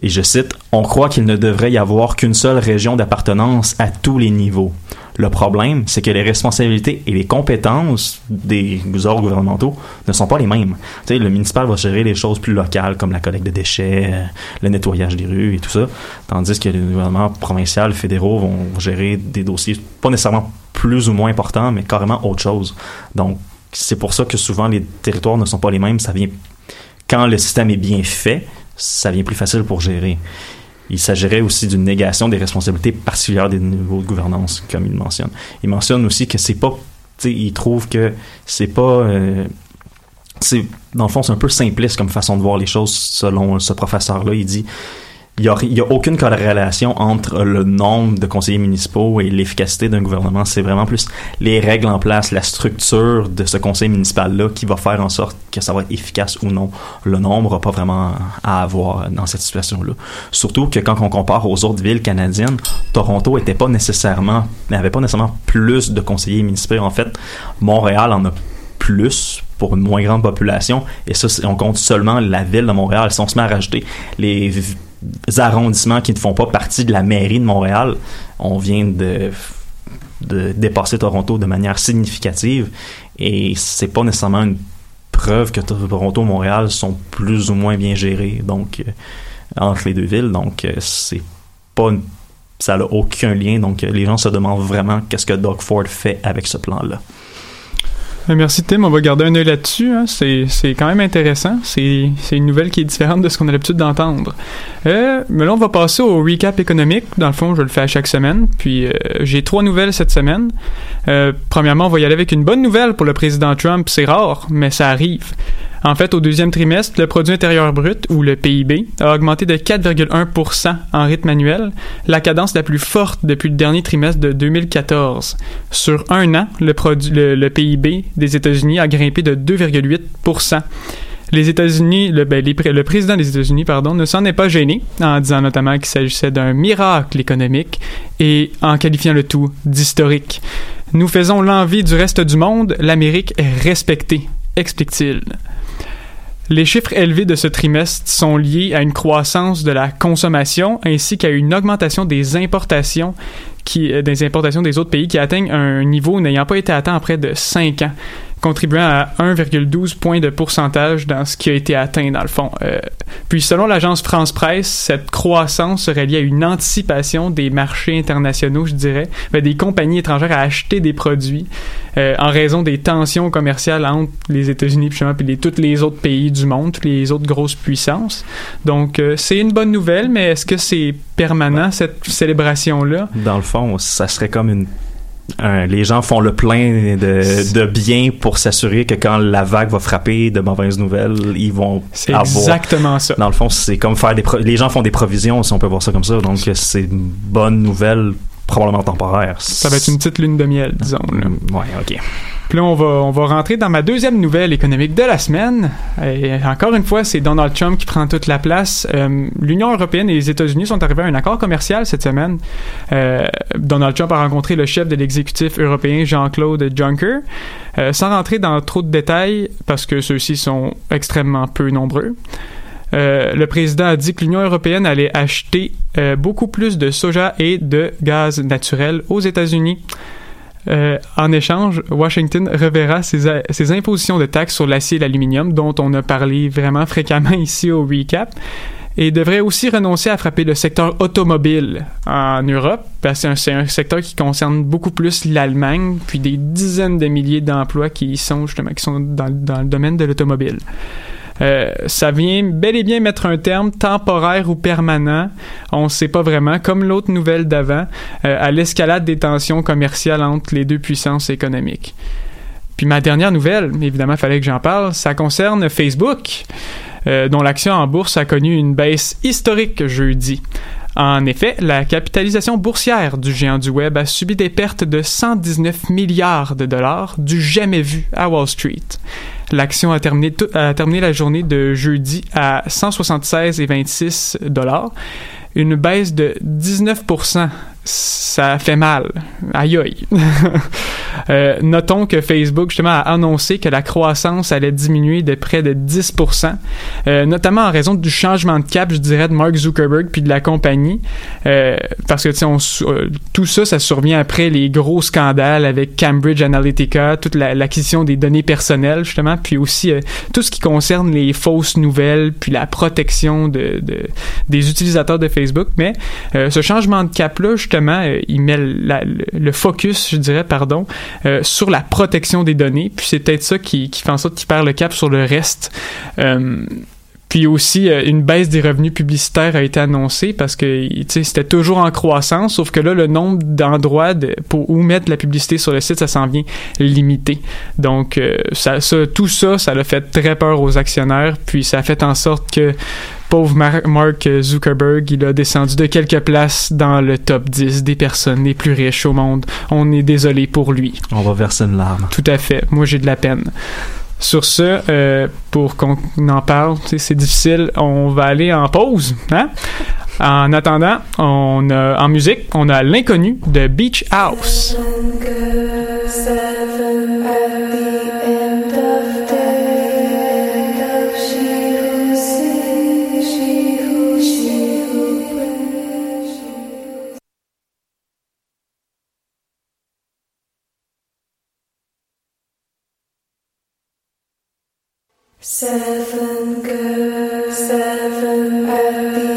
et je cite, On croit qu'il ne devrait y avoir qu'une seule région d'appartenance à tous les niveaux. Le problème, c'est que les responsabilités et les compétences des ordres gouvernementaux ne sont pas les mêmes. Tu sais, le municipal va gérer les choses plus locales, comme la collecte de déchets, euh, le nettoyage des rues et tout ça, tandis que les gouvernements provinciaux, fédéraux vont gérer des dossiers pas nécessairement plus ou moins importants, mais carrément autre chose. Donc, c'est pour ça que souvent les territoires ne sont pas les mêmes. Ça vient quand le système est bien fait, ça vient plus facile pour gérer. Il s'agirait aussi d'une négation des responsabilités particulières des niveaux de gouvernance, comme il mentionne. Il mentionne aussi que c'est pas, il trouve que c'est pas, euh, c'est dans le fond c'est un peu simpliste comme façon de voir les choses selon ce professeur-là. Il dit il n'y a, a, aucune corrélation entre le nombre de conseillers municipaux et l'efficacité d'un gouvernement. C'est vraiment plus les règles en place, la structure de ce conseil municipal-là qui va faire en sorte que ça va être efficace ou non. Le nombre n'a pas vraiment à avoir dans cette situation-là. Surtout que quand on compare aux autres villes canadiennes, Toronto était pas nécessairement, n'avait pas nécessairement plus de conseillers municipaux. En fait, Montréal en a plus pour une moins grande population. Et ça, on compte seulement la ville de Montréal. Si on se met à rajouter les arrondissements qui ne font pas partie de la mairie de Montréal, on vient de, dépasser Toronto de manière significative et c'est pas nécessairement une preuve que Toronto et Montréal sont plus ou moins bien gérés donc euh, entre les deux villes. Donc euh, c'est pas une, ça n'a aucun lien. Donc euh, les gens se demandent vraiment qu'est-ce que Doug Ford fait avec ce plan là Merci Tim, on va garder un œil là-dessus. Hein. C'est, quand même intéressant. C'est, c'est une nouvelle qui est différente de ce qu'on a l'habitude d'entendre. Euh, mais là, on va passer au recap économique. Dans le fond, je le fais à chaque semaine. Puis euh, j'ai trois nouvelles cette semaine. Euh, premièrement, on va y aller avec une bonne nouvelle pour le président Trump. C'est rare, mais ça arrive. En fait, au deuxième trimestre, le produit intérieur brut, ou le PIB, a augmenté de 4,1% en rythme annuel, la cadence la plus forte depuis le dernier trimestre de 2014. Sur un an, le, PIB des États-Unis a grimpé de 2,8% les États-Unis, le, ben, le, président des États-Unis, pardon, ne s'en est pas gêné, en disant notamment qu'il s'agissait d'un miracle économique et en qualifiant le tout d'historique. Nous faisons l'envie du reste du monde, l'Amérique est respectée, explique-t-il. Les chiffres élevés de ce trimestre sont liés à une croissance de la consommation ainsi qu'à une augmentation des importations euh, des autres pays qui atteignent un niveau n'ayant pas été atteint en près de 5 ans contribuant à 1,12 points de pourcentage dans ce qui a été atteint dans le fond. Euh, puis selon l'agence France Presse, cette croissance serait liée à une anticipation des marchés internationaux, je dirais, des compagnies étrangères à acheter des produits euh, en raison des tensions commerciales entre les États-Unis puis les, tous les autres pays du monde, toutes les autres grosses puissances. Donc euh, c'est une bonne nouvelle, mais est-ce que c'est permanent cette célébration-là? Dans le fond, ça serait comme une les gens font le plein de, de biens pour s'assurer que quand la vague va frapper de mauvaises nouvelles, ils vont C'est exactement ça. Dans le fond, c'est comme faire des... les gens font des provisions, si on peut voir ça comme ça. Donc, c'est une bonne nouvelle probablement temporaire. Ça va être une petite lune de miel, disons. Ouais, ok. On va, rentrer dans ma deuxième nouvelle économique de la semaine. Encore une fois, c'est Donald Trump qui prend toute la place. Euh, L'Union européenne et les États-Unis sont arrivés à un accord commercial cette semaine. Euh, Donald Trump a rencontré le chef de l'exécutif européen, Jean-Claude Juncker. Euh, sans rentrer dans trop de détails, parce que ceux-ci sont extrêmement peu nombreux. Le président a dit que l'Union européenne allait acheter beaucoup plus de soja et de gaz naturel aux États-Unis. Euh, en échange, Washington reverra ses, ses impositions de taxes sur l'acier et l'aluminium, dont on a parlé vraiment fréquemment ici au recap, et devrait aussi renoncer à frapper le secteur automobile en Europe, parce que c'est un, secteur qui concerne beaucoup plus l'Allemagne, puis des dizaines de milliers d'emplois qui sont justement qui sont dans, dans le domaine de l'automobile. Euh, ça vient bel et bien mettre un terme temporaire ou permanent, on ne sait pas vraiment, comme l'autre nouvelle d'avant, euh, à l'escalade des tensions commerciales entre les deux puissances économiques. Puis ma dernière nouvelle, évidemment, il fallait que j'en parle, ça concerne Facebook, euh, dont l'action en bourse a connu une baisse historique jeudi. En effet, la capitalisation boursière du géant du web a subi des pertes de 119 milliards de dollars du jamais vu à Wall Street. L'action a terminé, la journée de jeudi à 176,26 dollars, une baisse de 19 ça fait mal. Aïe aïe. [LAUGHS] Euh, notons que Facebook justement a annoncé que la croissance allait diminuer de près de 10%, euh, notamment en raison du changement de cap, je dirais, de Mark Zuckerberg puis de la compagnie, euh, parce que tu sais, tout ça, ça survient après les gros scandales avec Cambridge Analytica, toute la- l'acquisition des données personnelles justement, puis aussi tout ce qui concerne les fausses nouvelles, puis la protection de, de- des utilisateurs de Facebook. Mais ce changement de cap-là, euh, il met le, focus, je dirais, pardon, euh, sur la protection des données. Puis c'est peut-être ça qui, fait en sorte qu'il perd le cap sur le reste. Euh, puis aussi, une baisse des revenus publicitaires a été annoncée parce que c'était toujours en croissance, sauf que là, le nombre d'endroits de- pour où mettre la publicité sur le site, ça s'en vient limité. Donc, ça- tout ça, ça l'a fait très peur aux actionnaires, puis ça a fait en sorte que pauvre Mar- Mark Zuckerberg, il a descendu de quelques places dans le top 10 des personnes les plus riches au monde. On est désolé pour lui. On va verser une larme. Tout à fait. Moi, j'ai de la peine. Sur ce, euh, pour qu'on en parle, c'est difficile. On va aller en pause. Hein? En attendant, on a, en musique, on a l'inconnu de Beach House. Seven girls, seven Seven girls, seven happy.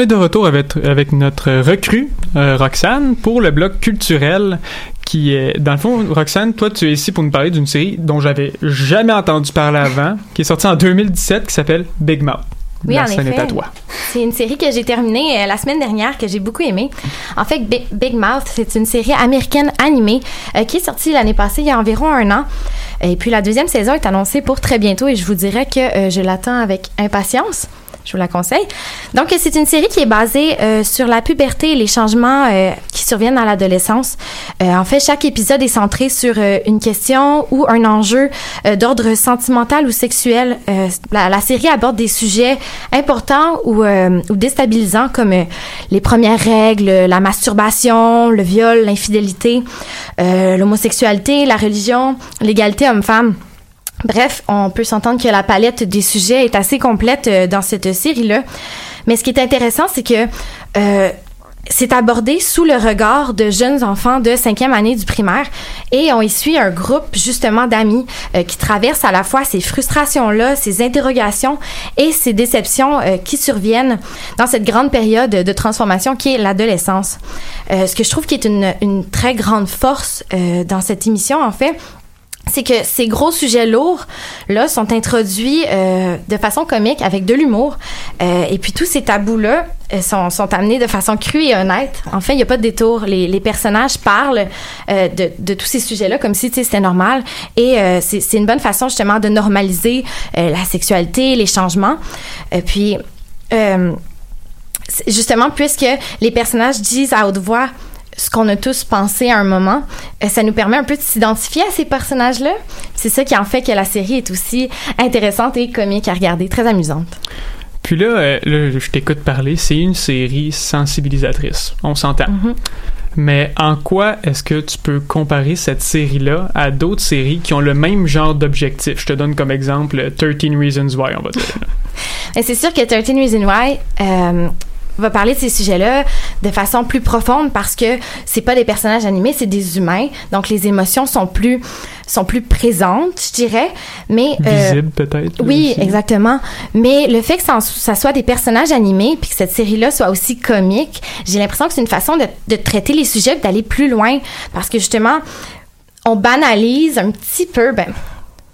Est de retour avec, avec notre recrue, euh, Roxane, pour le bloc culturel qui est... Dans le fond, Roxane, toi, tu es ici pour nous parler d'une série dont j'avais jamais entendu parler avant, qui est sortie en 2017, qui s'appelle Big Mouth. Oui, La en effet. est à toi. C'est une série que j'ai terminée euh, la semaine dernière, que j'ai beaucoup aimée. En fait, Big, Big Mouth, c'est une série américaine animée euh, qui est sortie l'année passée, il y a environ un an. Et puis la deuxième saison est annoncée pour très bientôt et je vous dirais que euh, je l'attends avec impatience. Je vous la conseille. Donc, c'est une série qui est basée euh, sur la puberté et les changements euh, qui surviennent à l'adolescence. Euh, en fait, chaque épisode est centré sur une question ou un enjeu d'ordre sentimental ou sexuel. La, série aborde des sujets importants ou, déstabilisants comme les premières règles, la masturbation, le viol, l'infidélité, l'homosexualité, la religion, l'égalité homme-femme. Bref, on peut s'entendre que la palette des sujets est assez complète euh, dans cette série-là. Mais ce qui est intéressant, c'est que euh, c'est abordé sous le regard de jeunes enfants de cinquième année du primaire et on y suit un groupe justement d'amis euh, qui traversent à la fois ces frustrations-là, ces interrogations et ces déceptions euh, qui surviennent dans cette grande période de transformation qui est l'adolescence. Euh, ce que je trouve qui est une, une très grande force dans cette émission, en fait, c'est que ces gros sujets lourds là sont introduits euh, de façon comique avec de l'humour Euh, et puis tous ces tabous là sont, sont amenés de façon crue et honnête. En fait, il n'y a pas de détour. Les, personnages parlent euh, de, de tous ces sujets-là comme si c'était normal. Et euh, c'est une bonne façon justement de normaliser euh, la sexualité, les changements. Euh, puis, euh, justement, puisque les personnages disent à haute voix ce qu'on a tous pensé à un moment, euh, ça nous permet un peu de s'identifier à ces personnages-là. C'est ça qui en fait que la série est aussi intéressante et comique à regarder, très amusante. Puis là, euh, là, je t'écoute parler, c'est une série sensibilisatrice, on s'entend. Mhm. Mais en quoi est-ce que tu peux comparer cette série-là à d'autres séries qui ont le même genre d'objectif? Je te donne comme exemple 13 Reasons Why, on va dire. [LAUGHS] C'est sûr que 13 Reasons Why euh, va parler de ces sujets-là de façon plus profonde parce que c'est pas des personnages animés, c'est des humains. Donc les émotions sont plus sont plus présentes, je dirais. Mais euh, Visible peut-être. Oui, aussi. exactement. Mais le fait que ça, en- ça soit des personnages animés puis que cette série-là soit aussi comique, j'ai l'impression que c'est une façon de, de traiter les sujets et d'aller plus loin parce que justement, on banalise un petit peu, ben,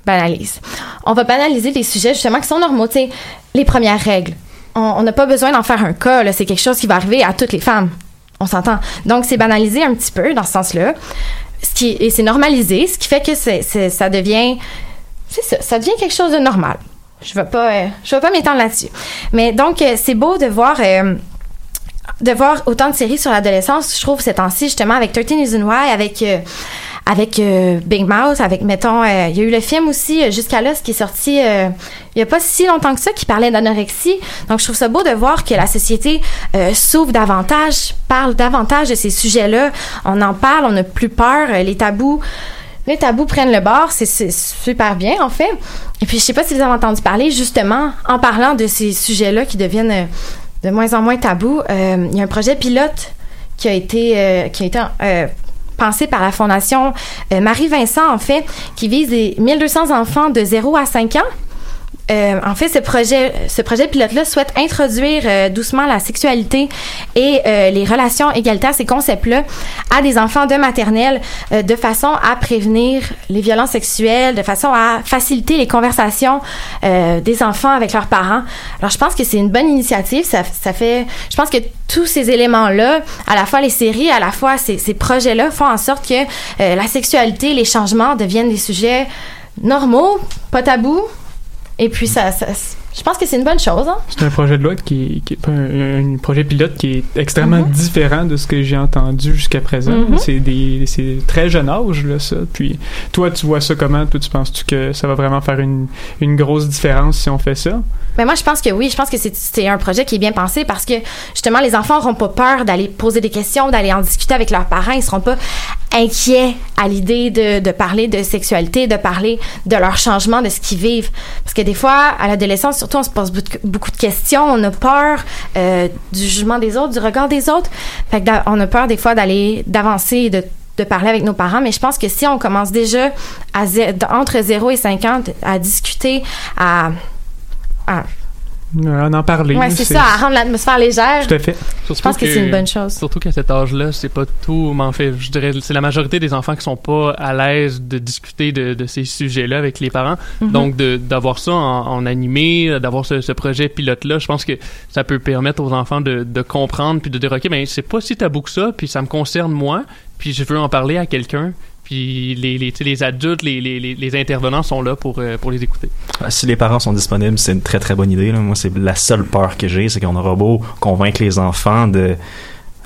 banalise. On va banaliser des sujets justement qui sont normaux, tu sais, les premières règles. On n'a pas besoin d'en faire un cas, là, c'est quelque chose qui va arriver à toutes les femmes. On s'entend. Donc, c'est banalisé un petit peu dans ce sens-là. Et c'est normalisé, ce qui fait que ça devient c'est ça, ça devient quelque chose de normal. Je vais pas, euh, vais pas m'étendre là-dessus. Mais donc, euh, c'est beau de voir, euh, de voir autant de séries sur l'adolescence. Je trouve ces temps-ci justement avec 13 Reasons Why, avec avec euh, Big Mouth, avec mettons, euh, il y a eu le film aussi euh, jusqu'à ce qui est sorti euh, il y a pas si longtemps que ça, qui parlait d'anorexie. Donc, je trouve ça beau de voir que la société euh, s'ouvre davantage, parle davantage de ces sujets-là. On en parle, on n'a plus peur, les tabous les tabous prennent le bord, c'est super bien en fait. Et puis je sais pas si vous avez entendu parler justement en parlant de ces sujets-là qui deviennent de moins en moins tabous. Il y a un projet pilote qui a été qui a été pensé par la fondation euh, Marie Vincent en fait, qui vise les 1200 enfants de 0 à 5 ans. Euh, en fait, ce projet, ce projet pilote-là souhaite introduire euh, doucement la sexualité et euh, les relations égalitaires, ces concepts-là, à des enfants de maternelle, euh, de façon à prévenir les violences sexuelles, de façon à faciliter les conversations euh, des enfants avec leurs parents. Alors, je pense que c'est une bonne initiative. Ça, ça fait, je pense que tous ces éléments-là, à la fois les séries, à la fois ces, ces projets-là, font en sorte que euh, la sexualité, les changements deviennent des sujets normaux, pas tabous. Et puis, ça, ça- je pense que c'est une bonne chose. Hein? C'est un projet de loi qui, qui est un, un projet pilote qui est extrêmement Mhm. différent de ce que j'ai entendu jusqu'à présent. Mhm. C'est des c'est très jeune âge là ça. Puis toi tu vois ça comment? Toi tu penses-tu que ça va vraiment faire une, une grosse différence si on fait ça? Mais moi, je pense que oui. Je pense que c'est- un projet qui est bien pensé parce que justement, les enfants n'auront pas peur d'aller poser des questions, d'aller en discuter avec leurs parents. Ils seront pas inquiets à l'idée de, parler de sexualité, de parler de leur changement, de ce qu'ils vivent. Parce que des fois, à l'adolescence, surtout, on se pose beaucoup- de questions. On a peur euh, du jugement des autres, du regard des autres. Fait que on a peur des fois d'aller, d'avancer et de parler avec nos parents, mais je pense que si on commence déjà entre 0 et 50 à discuter, à, à Euh, en en parler. Ouais, c'est ça, à rendre l'atmosphère légère. Tout à fait. Je pense que c'est une bonne chose. Surtout qu'à cet âge-là, c'est pas tout, mais en fait, je dirais, c'est la majorité des enfants qui sont pas à l'aise de discuter de, de ces sujets-là avec les parents. Mhm. Donc, d'avoir ça en, en animé, d'avoir ce, ce projet pilote-là, je pense que ça peut permettre aux enfants de, de comprendre puis de dire, OK, ben, c'est pas si tabou que ça, puis ça me concerne moi, puis je veux en parler à quelqu'un. Puis les, les, les adultes, les, les, intervenants sont là pour, euh, pour les écouter. Ah, Si les parents sont disponibles, c'est une très très bonne idée. là. Moi, c'est la seule peur que j'ai, c'est qu'on aura beau convaincre les enfants de,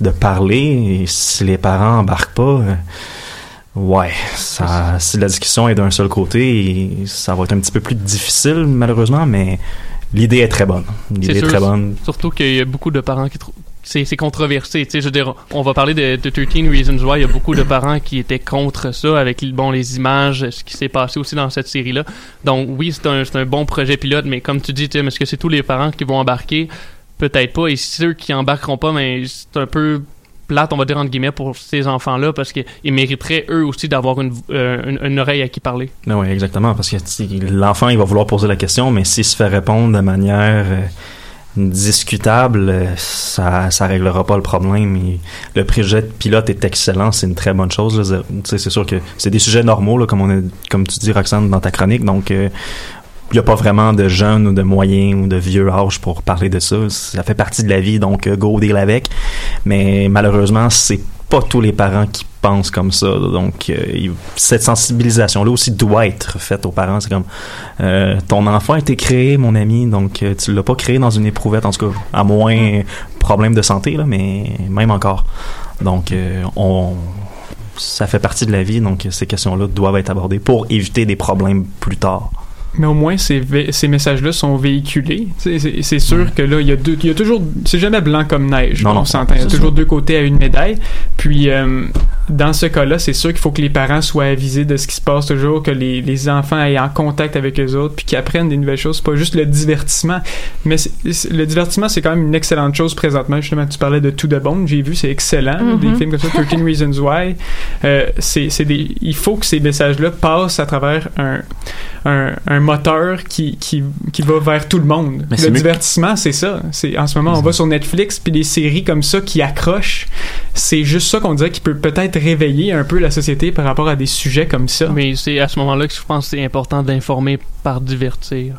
de parler, et si les parents embarquent pas, euh, ouais, ça, si la discussion est d'un seul côté, ça va être un petit peu plus difficile malheureusement, mais l'idée est très bonne. L'idée est très bonne. Surtout qu'il y a beaucoup de parents qui trouvent. C'est, controversé. Tu sais, je veux dire, on va parler de, de 13 Reasons Why. Il y a beaucoup de parents qui étaient contre ça avec bon, les images, ce qui s'est passé aussi dans cette série-là. Donc, oui, c'est un, un bon projet pilote, mais comme tu dis, est-ce que c'est tous les parents qui vont embarquer? Peut-être pas. Et ceux qui embarqueront pas, mais c'est un peu plate, on va dire entre guillemets, pour ces enfants-là, parce qu'ils mériteraient eux aussi d'avoir une, euh, une, oreille à qui parler. Ben oui, exactement, parce que l'enfant, il va vouloir poser la question, mais s'il se fait répondre de manière euh, discutable, euh, ça ça réglera pas le problème. Et le projet de pilote est excellent, c'est une très bonne chose. C'est sûr que c'est des sujets normaux, comme on a, comme tu dis, Roxane, dans ta chronique, donc euh, il n'y a pas vraiment de jeunes ou de moyens ou de vieux âge pour parler de ça. Ça fait partie de la vie, donc euh, go deal avec. Mais malheureusement, c'est pas tous les parents qui pensent comme ça. Donc, euh, cette sensibilisation-là aussi doit être faite aux parents. C'est comme, euh, ton enfant a été créé, mon ami, donc euh, tu l'as pas créé dans une éprouvette, en tout cas, à moins problème de santé, mais même encore. Donc, euh, on, ça fait partie de la vie, donc ces questions-là doivent être abordées pour éviter des problèmes plus tard. Mais au moins, ces, messages-là sont véhiculés. C'est sûr que là, il y, a deux- il y a toujours. C'est jamais blanc comme neige. Non, on s'entend. Il y a toujours deux côtés à une médaille. Puis, euh, dans ce cas-là, c'est sûr qu'il faut que les parents soient avisés de ce qui se passe toujours, que les, les enfants aient en contact avec eux autres, puis qu'ils apprennent des nouvelles choses. C'est pas juste le divertissement. Mais c'est- c'est- le divertissement, c'est quand même une excellente chose présentement. Justement, tu parlais de Tout de Bone. J'ai vu, c'est excellent. là, Des films comme ça, 13 Reasons Why. Euh, c'est c'est des, il faut que ces messages-là passent à travers un, un, un moteur qui, qui, qui va vers tout le monde. Mais le divertissement, c'est ça. C'est en ce moment, on va sur Netflix puis des séries comme ça qui accrochent. C'est juste ça qu'on dirait qui peut peut-être réveiller un peu la société par rapport à des sujets comme ça. Mais c'est à ce moment-là que je pense que c'est important d'informer par divertir.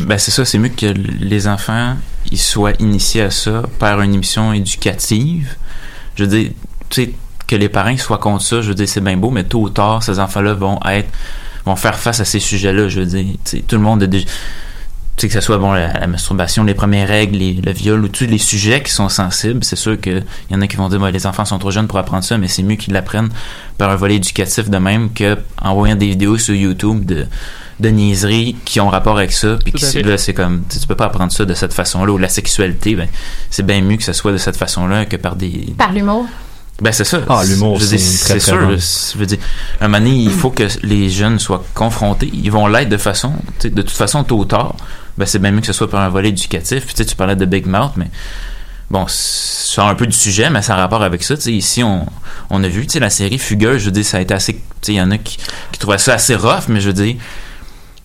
Ben c'est ça, c'est mieux que les enfants ils soient initiés à ça par une émission éducative. Je veux dire, tu sais, que les parents ils soient contre ça, je veux dire, c'est bien beau, mais tôt ou tard, ces enfants-là vont être vont faire face à ces sujets-là, je veux dire. Tout le monde a déjà- Tu sais, que ce soit bon, la, la masturbation, les premières règles, les- le viol, ou tous les sujets qui sont sensibles, c'est sûr qu'il y en a qui vont dire, ben, les enfants sont trop jeunes pour apprendre ça, mais c'est mieux qu'ils l'apprennent par un volet éducatif de même que en voyant des vidéos sur YouTube de, de niaiseries qui ont rapport avec ça, puis qui- là, c'est comme, tu sais, tu peux pas apprendre ça de cette façon-là, ou la sexualité, ben, c'est bien mieux que ce soit de cette façon-là que par des, Par l'humour. Ben c'est ça. Ah, l'humour, Je c'est très, sûr. bon. Je veux dire, un moment donné, il faut que les jeunes soient confrontés. Ils vont l'être de façon, de toute façon, tôt ou tard. Ben c'est bien mieux que ce soit par un volet éducatif. Puis tu sais, tu parlais de Big Mouth, mais bon, c'est un peu du sujet, mais ça a rapport avec ça. Ici, on, on a vu, tu sais, la série Fugueuse. Je veux dire, ça a été assez. Tu sais, il y en a qui, qui trouvaient ça assez rough, mais je veux dire.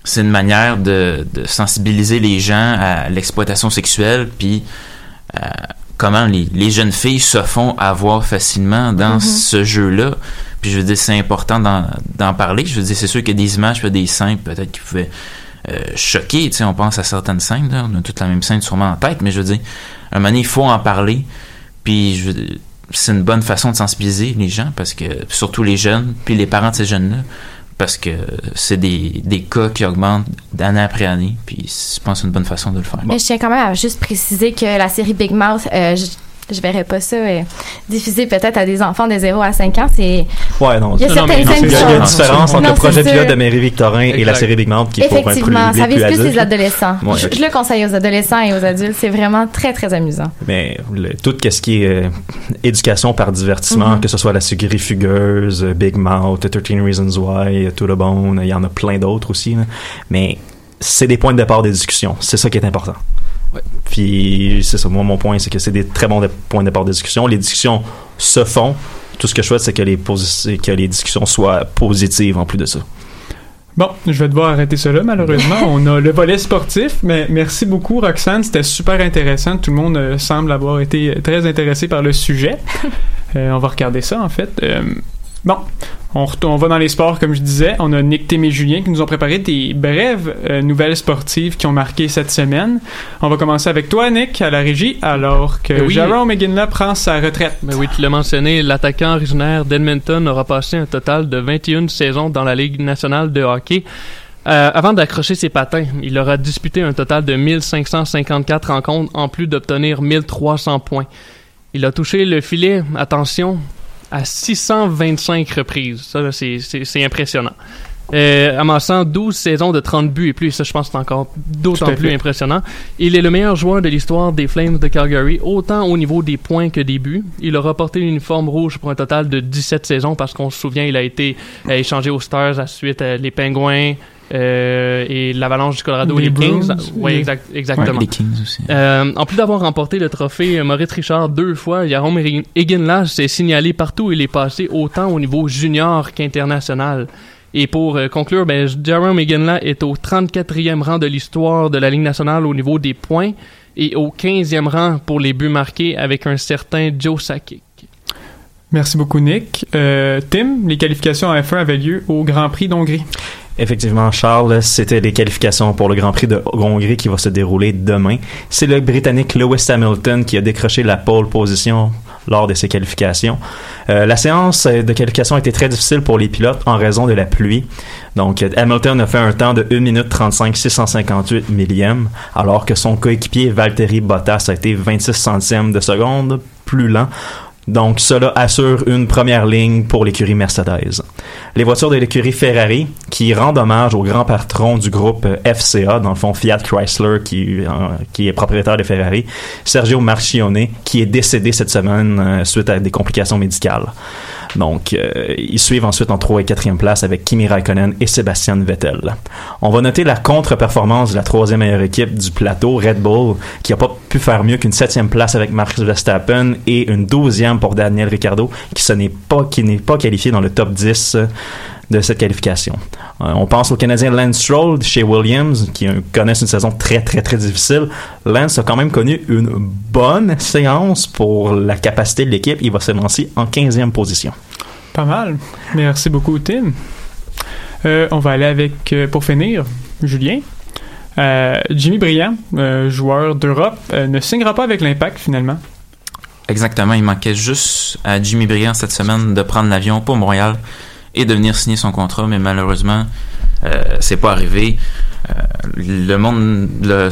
C'est une manière de, de sensibiliser les gens à l'exploitation sexuelle, puis euh, comment les, les jeunes filles se font avoir facilement dans Mhm. ce jeu-là. Puis je veux dire, c'est important d'en parler. Je veux dire, c'est sûr qu'il y a des images, puis des scènes peut-être qui pouvaient euh, choquer. Tu sais, on pense à certaines scènes, là, on a toute la même scène sûrement en tête, mais je veux dire, à un moment donné, il faut en parler. Puis c'est une bonne façon de sensibiliser les gens, parce que surtout les jeunes, puis les parents de ces jeunes-là, parce que c'est des, des cas qui augmentent d'année après année. Puis je pense que c'est une bonne façon de le faire. Mais je tiens quand même à juste préciser que la série Big Mouth, euh, je, verrais pas ça euh, diffusée peut-être à des enfants de 0 à 5 ans. C'est Ouais, non. Il y a certaines scènes il y a, une différence entre Non, le projet pilote de Mary Victorin et la série Big Mouth qui est pour un peu effectivement, plus ça vise plus les adolescents. Ouais. Je, je le conseille aux adolescents et aux adultes. C'est vraiment très très amusant. Mais le- tout ce qui est euh, éducation par divertissement, Mhm. que ce soit la suguerie fugueuse, euh, Big Mouth, 13 Reasons Why, euh, To the Bone, il y en a plein d'autres aussi. là. Mais c'est des points de départ des discussions. C'est ça qui est important. Ouais. Puis c'est ça, moi mon point, c'est que c'est des très bons points de départ des discussions. Les discussions se font. Tout ce que je souhaite, c'est que les, que les discussions soient positives en plus de ça. Bon, je vais devoir arrêter cela, malheureusement. [LAUGHS] On a le volet sportif, mais merci beaucoup, Roxane. C'était super intéressant. Tout le monde euh, semble avoir été très intéressé par le sujet. [LAUGHS] Euh, on va regarder ça, en fait. Euh, bon, on, retourne- on va dans les sports, comme je disais. On a Nick, Tim et Julien qui nous ont préparé des brèves euh, nouvelles sportives qui ont marqué cette semaine. On va commencer avec toi, Nick, à la régie, alors que Ben oui. Jerome McGinley prend sa retraite. Ben oui, tu l'as mentionné, l'attaquant originaire d'Edmonton aura passé un total de 21 saisons dans la Ligue nationale de hockey. Euh, avant d'accrocher ses patins, il aura disputé un total de 1554 rencontres en plus d'obtenir 1300 points. Il a touché le filet, attention, à 625 reprises. Ça, là, c'est- c'est c'est impressionnant. Euh, amassant 12 saisons de 30 buts et plus, ça je pense c'est encore d'autant à plus impressionnant. Il est le meilleur joueur de l'histoire des Flames de Calgary, autant au niveau des points que des buts. Il aura porté l'uniforme rouge pour un total de 17 saisons parce qu'on se souvient, il a été euh, échangé aux Stars, ensuite euh, les Pingouins euh, et l'Avalanche du Colorado et Les Kings. Oui, exact, exactement. Les Kings aussi. Euh, en plus d'avoir remporté le trophée euh, Maurice Richard deux fois, Jérôme Eginla s'est signalé partout où il est passé, autant au niveau junior qu'international. Et pour euh, conclure, ben, Jerome Eginla est au 34e rang de l'histoire de la Ligue nationale au niveau des points et au 15e rang pour les buts marqués avec un certain Joe Sakic. Merci beaucoup, Nick. Euh, Tim, les qualifications en F1 avaient lieu au Grand Prix d'Hongrie. Effectivement, Charles, c'était les qualifications pour le Grand Prix de Hongrie qui va se dérouler demain. C'est le Britannique Lewis Hamilton qui a décroché la pole position lors de ces qualifications. Euh, la séance de qualification a été très difficile pour les pilotes en raison de la pluie. Donc, Hamilton a fait un temps de 1 minute 35 658 millièmes, alors que son coéquipier Valtteri Bottas a été 26 centièmes de seconde plus lent. Donc, cela assure une première ligne pour l'écurie Mercedes. Les voitures de l'écurie Ferrari, qui rendent hommage au grand patron du groupe euh, FCA, dans le fond Fiat Chrysler, qui, euh, qui est propriétaire de Ferrari, Sergio Marchionne, qui est décédé cette semaine euh, suite à des complications médicales. Donc, ils suivent ensuite en 3 et 4e place avec Kimi Raikkonen et Sébastien Vettel. On va noter la contre-performance de la troisième meilleure équipe du plateau, Red Bull, qui n'a pas pu faire mieux qu'une septième place avec Max Verstappen et une pour Daniel Ricciardo, qui n'est pas, pas qualifié dans le top 10 euh, de cette qualification. Euh, on pense au Canadien Lance Stroll chez Williams, qui connaissent une saison très très très difficile. Lance a quand même connu une bonne séance pour la capacité de l'équipe. Il va se lancer en 15e position. Pas mal. Merci beaucoup, Tim. Euh, on va aller avec, pour finir, Julien. Jimmy Briand, joueur d'Europe, ne signera pas avec l'Impact finalement. Exactement, il manquait juste à Jimmy Briand cette semaine de prendre l'avion pour Montréal et de venir signer son contrat, mais malheureusement, euh, c'est pas arrivé. Euh, le monde, le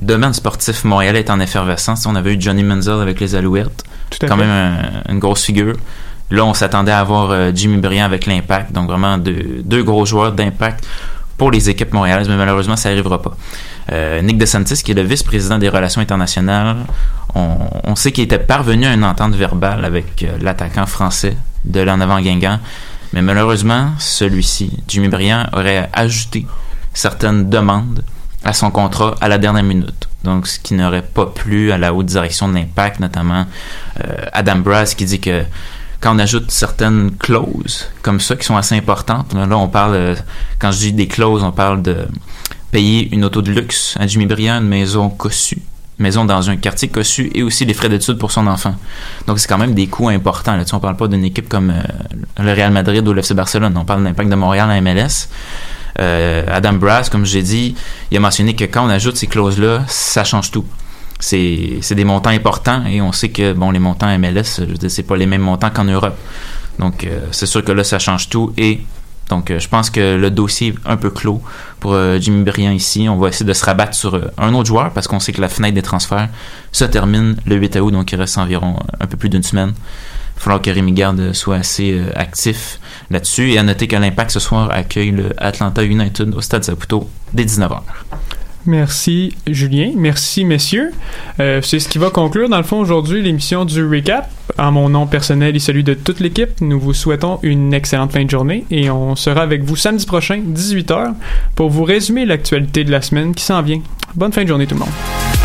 domaine sportif montréalais est en effervescence. On avait eu Johnny Menzel avec les Alouettes, Tout à quand fait. même un- une grosse figure. Là, on s'attendait à avoir euh, Jimmy Briand avec l'Impact, donc vraiment deux, deux gros joueurs d'Impact pour les équipes montréalaises, mais malheureusement, ça n'arrivera pas. Euh, Nick DeSantis, qui est le vice-président des relations internationales, on, sait qu'il était parvenu à une entente verbale avec euh, l'attaquant français de l'en avant Guingamp, mais malheureusement, celui-ci, Jimmy Briand, aurait ajouté certaines demandes à son contrat à la dernière minute. Donc, ce qui n'aurait pas plu à la haute direction de l'impact, notamment euh, Adam Brass, qui dit que quand on ajoute certaines clauses comme ça qui sont assez importantes, là on parle, euh, quand je dis des clauses, on parle de payer une auto de luxe à Jimmy Briand, une maison cossue, maison dans un quartier cossu et aussi les frais d'études pour son enfant. Donc c'est quand même des coûts importants. Là. Tu on parle pas d'une équipe comme euh, le Real Madrid ou le FC Barcelone, on parle de l'impact de Montréal en MLS. Euh, Adam Brass, comme j'ai dit, il a mentionné que quand on ajoute ces clauses-là, ça change tout. C'est des montants importants et on sait que bon les montants MLS, je veux pas les mêmes montants qu'en Europe. Donc euh, c'est sûr que là ça change tout et donc euh, je pense que le dossier est un peu clos pour euh, Jimmy Briand ici. On va essayer de se rabattre sur un autre joueur parce qu'on sait que la fenêtre des transferts se termine le 8 août, donc il reste environ un peu plus d'une semaine. Il va falloir que Rémi Garde soit assez actif là-dessus. Et à noter que l'Impact ce soir accueille le Atlanta United au Stade Saputo dès 19h. Merci Julien, merci messieurs. Euh, c'est ce qui va conclure dans le fond aujourd'hui l'émission du Recap. En mon nom personnel et celui de toute l'équipe, nous vous souhaitons une excellente fin de journée et on sera avec vous samedi prochain, 18h, pour vous résumer l'actualité de la semaine qui s'en vient. Bonne fin de journée tout le monde.